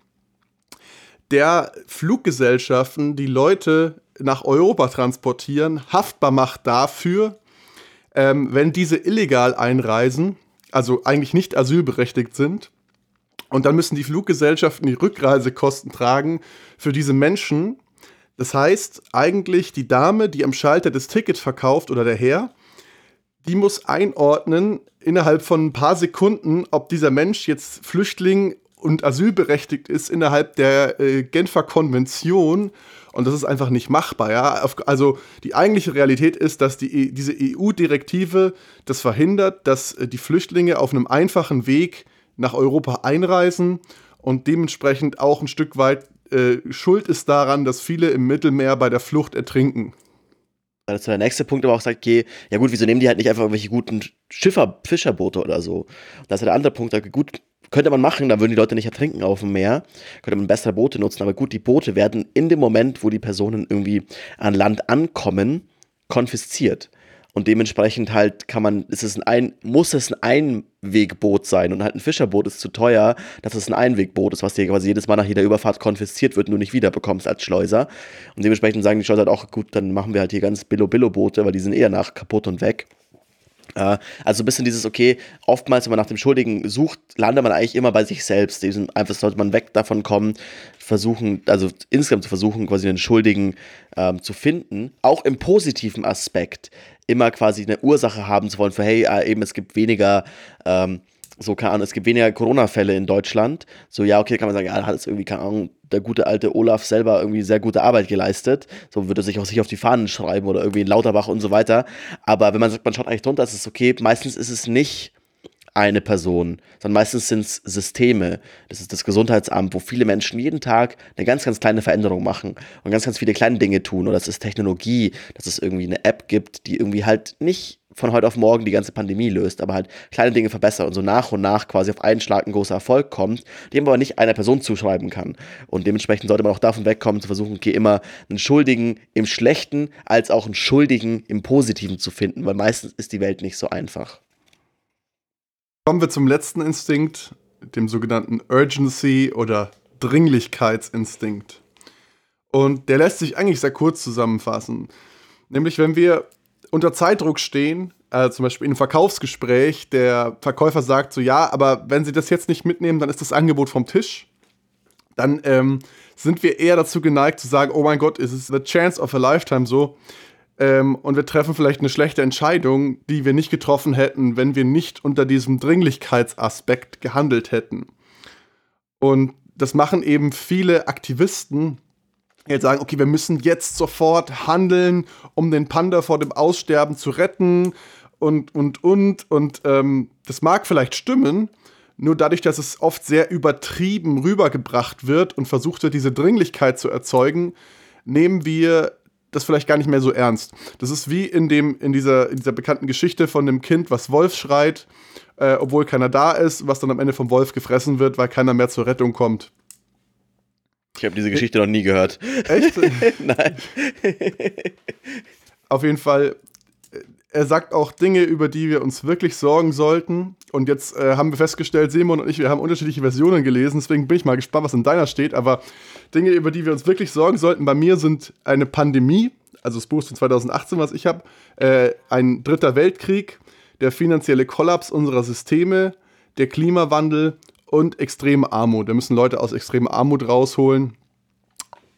der Fluggesellschaften, die Leute nach Europa transportieren, haftbar macht dafür, ähm, wenn diese illegal einreisen, also eigentlich nicht asylberechtigt sind. Und dann müssen die Fluggesellschaften die Rückreisekosten tragen für diese Menschen. Das heißt, eigentlich die Dame, die am Schalter das Ticket verkauft oder der Herr, die muss einordnen innerhalb von ein paar Sekunden, ob dieser Mensch jetzt Flüchtling und asylberechtigt ist innerhalb der äh, Genfer Konvention. Und das ist einfach nicht machbar. Ja? Also die eigentliche Realität ist, dass die, e, diese EU-Direktive das verhindert, dass äh, die Flüchtlinge auf einem einfachen Weg nach Europa einreisen und dementsprechend auch ein Stück weit äh, schuld ist daran, dass viele im Mittelmeer bei der Flucht ertrinken. Das ist der nächste Punkt, aber auch sagt, okay, ja gut, wieso nehmen die halt nicht einfach irgendwelche guten Schiffer, Fischerboote oder so? Das ist der andere Punkt, sagt, gut, könnte man machen, da würden die Leute nicht ertrinken auf dem Meer, könnte man bessere Boote nutzen, aber gut, die Boote werden in dem Moment, wo die Personen irgendwie an Land ankommen, konfisziert. Und dementsprechend halt kann man, ist es ein, muss es ein Einwegboot sein und halt ein Fischerboot ist zu teuer, dass es ein Einwegboot ist, was dir quasi jedes Mal nach jeder Überfahrt konfisziert wird und du nicht wiederbekommst als Schleuser. Und dementsprechend sagen die Schleuser halt auch, gut, dann machen wir halt hier ganz Billo-Billo-Boote, weil die sind eher nach kaputt und weg. Also ein bisschen dieses, okay, oftmals, wenn man nach dem Schuldigen sucht, landet man eigentlich immer bei sich selbst. Diesem, einfach sollte man weg davon kommen, versuchen, also insgesamt zu versuchen, quasi einen Schuldigen ähm, zu finden. Auch im positiven Aspekt immer quasi eine Ursache haben zu wollen für, hey, äh, eben es gibt weniger ähm, so, keine Ahnung, es gibt weniger Corona-Fälle in Deutschland. So, ja, okay, kann man sagen, ja, hat es irgendwie, keine Ahnung, der gute alte Olaf selber irgendwie sehr gute Arbeit geleistet. So würde er sich auch sich auf die Fahnen schreiben oder irgendwie in Lauterbach und so weiter. Aber wenn man sagt, man schaut eigentlich drunter, ist es okay. Meistens ist es nicht eine Person, sondern meistens sind es Systeme. Das ist das Gesundheitsamt, wo viele Menschen jeden Tag eine ganz, ganz kleine Veränderung machen und ganz, ganz viele kleine Dinge tun. Oder es ist Technologie, dass es irgendwie eine App gibt, die irgendwie halt nicht von heute auf morgen die ganze Pandemie löst, aber halt kleine Dinge verbessert und so nach und nach quasi auf einen Schlag ein großer Erfolg kommt, dem aber nicht einer Person zuschreiben kann. Und dementsprechend sollte man auch davon wegkommen, zu versuchen, okay, immer einen Schuldigen im Schlechten als auch einen Schuldigen im Positiven zu finden, weil meistens ist die Welt nicht so einfach. Kommen wir zum letzten Instinkt, dem sogenannten Urgency oder Dringlichkeitsinstinkt. Und der lässt sich eigentlich sehr kurz zusammenfassen. Nämlich, wenn wir unter Zeitdruck stehen, äh, zum Beispiel in einem Verkaufsgespräch, der Verkäufer sagt so, ja, aber wenn Sie das jetzt nicht mitnehmen, dann ist das Angebot vom Tisch. Dann ähm, sind wir eher dazu geneigt zu sagen, oh mein Gott, ist es the chance of a lifetime so. Ähm, und wir treffen vielleicht eine schlechte Entscheidung, die wir nicht getroffen hätten, wenn wir nicht unter diesem Dringlichkeitsaspekt gehandelt hätten. Und das machen eben viele Aktivisten, jetzt sagen, okay, wir müssen jetzt sofort handeln, um den Panda vor dem Aussterben zu retten und, und, und. Und ähm, das mag vielleicht stimmen, nur dadurch, dass es oft sehr übertrieben rübergebracht wird und versucht wird, diese Dringlichkeit zu erzeugen, nehmen wir das vielleicht gar nicht mehr so ernst. Das ist wie in, dem, in, dieser, in dieser bekannten Geschichte von dem Kind, was Wolf schreit, äh, obwohl keiner da ist, was dann am Ende vom Wolf gefressen wird, weil keiner mehr zur Rettung kommt. Ich habe diese Geschichte noch nie gehört. Echt? Nein. Auf jeden Fall, äh, er sagt auch Dinge, über die wir uns wirklich sorgen sollten. Und jetzt äh, haben wir festgestellt, Simon und ich, wir haben unterschiedliche Versionen gelesen. Deswegen bin ich mal gespannt, was in deiner steht. Aber Dinge, über die wir uns wirklich sorgen sollten, bei mir sind eine Pandemie, also das Buch von 2018, was ich habe, äh, ein dritter Weltkrieg, der finanzielle Kollaps unserer Systeme, der Klimawandel und extreme Armut. Wir müssen Leute aus extremer Armut rausholen.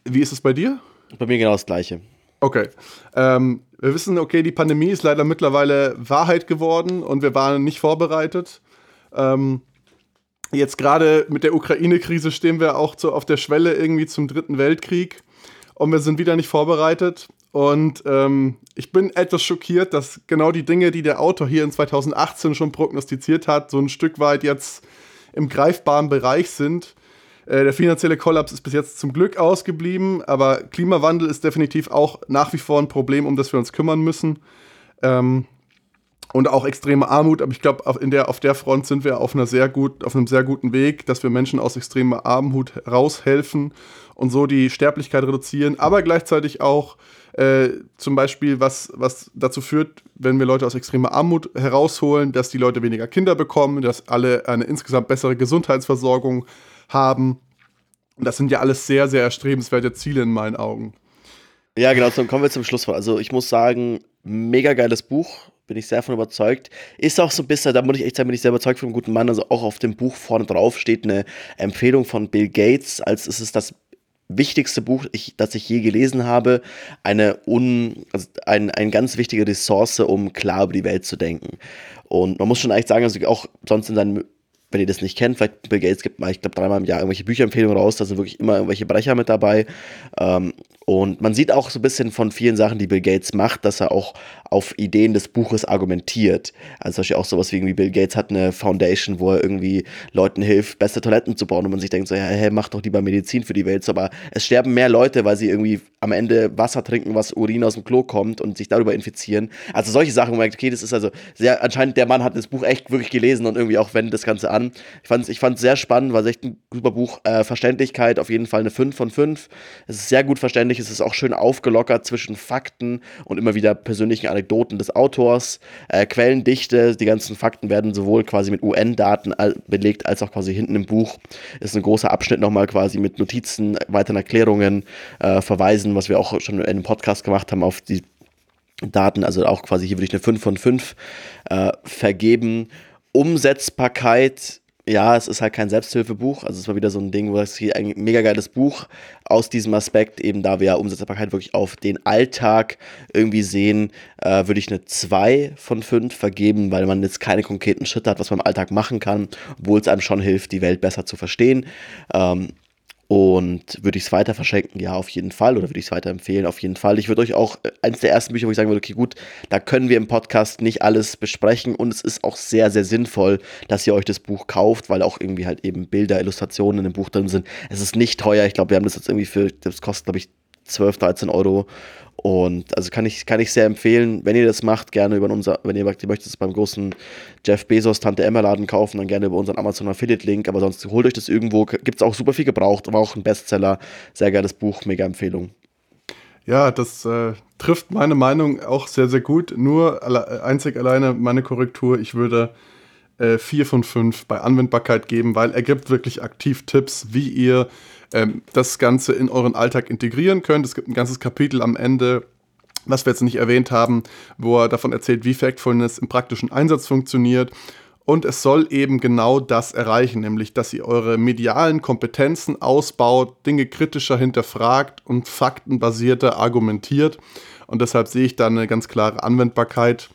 Wie ist es bei dir? Bei mir genau das Gleiche. Okay. Ähm, wir wissen, okay, die Pandemie ist leider mittlerweile Wahrheit geworden und wir waren nicht vorbereitet. Ähm, jetzt gerade mit der Ukraine-Krise stehen wir auch so auf der Schwelle irgendwie zum Dritten Weltkrieg und wir sind wieder nicht vorbereitet. Und ähm, ich bin etwas schockiert, dass genau die Dinge, die der Autor hier in 2018 schon prognostiziert hat, so ein Stück weit jetzt im greifbaren Bereich sind. Äh, der finanzielle Kollaps ist bis jetzt zum Glück ausgeblieben, aber Klimawandel ist definitiv auch nach wie vor ein Problem, um das wir uns kümmern müssen. Ähm, und auch extreme Armut. Aber ich glaube, auf, der, auf der Front sind wir auf, einer sehr gut, auf einem sehr guten Weg, dass wir Menschen aus extremer Armut raushelfen und so die Sterblichkeit reduzieren, aber gleichzeitig auch äh, zum Beispiel, was, was dazu führt, wenn wir Leute aus extremer Armut herausholen, dass die Leute weniger Kinder bekommen, dass alle eine insgesamt bessere Gesundheitsversorgung haben. Und das sind ja alles sehr, sehr erstrebenswerte Ziele in meinen Augen. Ja, genau, dann kommen wir zum Schluss. Also ich muss sagen, mega geiles Buch, bin ich sehr davon überzeugt. Ist auch so ein bisschen, da muss ich echt sagen, bin ich sehr überzeugt von einem guten Mann. Also auch auf dem Buch vorne drauf steht eine Empfehlung von Bill Gates, als es ist das wichtigste Buch, ich, das ich je gelesen habe. Eine un, also ein, eine ganz wichtige Ressource, um klar über die Welt zu denken. Und man muss schon eigentlich sagen, also auch sonst in seinen wenn ihr das nicht kennt, vielleicht Bill Gates gibt mal, ich glaube, dreimal im Jahr irgendwelche Bücherempfehlungen raus, da sind wirklich immer irgendwelche Brecher mit dabei. Ähm, und man sieht auch so ein bisschen von vielen Sachen, die Bill Gates macht, dass er auch auf Ideen des Buches argumentiert. Also zum Beispiel auch sowas wie irgendwie Bill Gates hat eine Foundation, wo er irgendwie Leuten hilft, beste Toiletten zu bauen und man sich denkt so, ja, hey, mach doch lieber Medizin für die Welt. So, aber es sterben mehr Leute, weil sie irgendwie am Ende Wasser trinken, was Urin aus dem Klo kommt und sich darüber infizieren. Also solche Sachen, wo man merkt, okay, das ist also sehr, anscheinend der Mann hat das Buch echt wirklich gelesen und irgendwie auch wendet das Ganze an. Ich fand es ich sehr spannend, war echt ein super Buch. Äh, Verständlichkeit auf jeden Fall eine 5 von 5. Es ist sehr gut verständlich, es ist auch schön aufgelockert zwischen Fakten und immer wieder persönlichen Anekdoten des Autors. Äh, Quellendichte, die ganzen Fakten werden sowohl quasi mit UN-Daten belegt, als auch quasi hinten im Buch. Ist ein großer Abschnitt nochmal quasi mit Notizen, weiteren Erklärungen, äh, Verweisen, was wir auch schon in einem Podcast gemacht haben, auf die Daten. Also auch quasi hier würde ich eine 5 von 5 äh, vergeben. Umsetzbarkeit ja, es ist halt kein Selbsthilfebuch. Also es war wieder so ein Ding, wo es hier ein mega geiles Buch aus diesem Aspekt, eben da wir ja Umsetzbarkeit wirklich auf den Alltag irgendwie sehen, äh, würde ich eine 2 von 5 vergeben, weil man jetzt keine konkreten Schritte hat, was man im Alltag machen kann, obwohl es einem schon hilft, die Welt besser zu verstehen. Ähm, und würde ich es weiter verschenken? Ja, auf jeden Fall. Oder würde ich es weiter empfehlen? Auf jeden Fall. Ich würde euch auch, äh, eines der ersten Bücher, wo ich sagen würde, okay, gut, da können wir im Podcast nicht alles besprechen. Und es ist auch sehr, sehr sinnvoll, dass ihr euch das Buch kauft, weil auch irgendwie halt eben Bilder, Illustrationen in dem Buch drin sind. Es ist nicht teuer. Ich glaube, wir haben das jetzt irgendwie für, das kostet, glaube ich, 12, 13 Euro. Und also kann ich, kann ich sehr empfehlen, wenn ihr das macht, gerne über unser, wenn ihr, ihr möchtet es beim großen Jeff Bezos Tante Emma Laden kaufen, dann gerne über unseren Amazon Affiliate Link. Aber sonst holt euch das irgendwo. Gibt es auch super viel gebraucht, war auch ein Bestseller. Sehr geiles Buch, mega Empfehlung. Ja, das äh, trifft meine Meinung auch sehr, sehr gut. Nur einzig alleine meine Korrektur. Ich würde äh, 4 von 5 bei Anwendbarkeit geben, weil er gibt wirklich aktiv Tipps, wie ihr ähm, das Ganze in euren Alltag integrieren könnt. Es gibt ein ganzes Kapitel am Ende, was wir jetzt nicht erwähnt haben, wo er davon erzählt, wie Factfulness im praktischen Einsatz funktioniert. Und es soll eben genau das erreichen, nämlich dass ihr eure medialen Kompetenzen ausbaut, Dinge kritischer hinterfragt und faktenbasierter argumentiert. Und deshalb sehe ich da eine ganz klare Anwendbarkeit.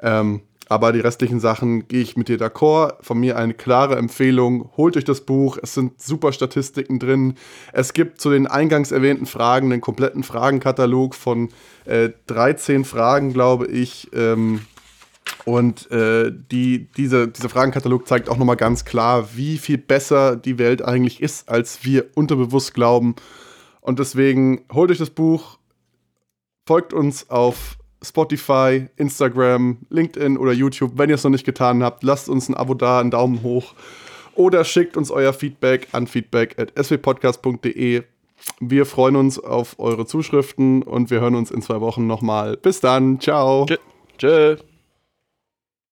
Ähm, aber die restlichen Sachen gehe ich mit dir d'accord. Von mir eine klare Empfehlung. Holt euch das Buch. Es sind super Statistiken drin. Es gibt zu den eingangs erwähnten Fragen einen kompletten Fragenkatalog von äh, 13 Fragen, glaube ich. Ähm, und äh, die, diese, dieser Fragenkatalog zeigt auch nochmal ganz klar, wie viel besser die Welt eigentlich ist, als wir unterbewusst glauben. Und deswegen holt euch das Buch, folgt uns auf Spotify, Instagram, LinkedIn oder YouTube. Wenn ihr es noch nicht getan habt, lasst uns ein Abo da, einen Daumen hoch oder schickt uns euer Feedback an feedback.swpodcast.de. Wir freuen uns auf eure Zuschriften und wir hören uns in zwei Wochen nochmal. Bis dann, ciao. Tschö. Tschö.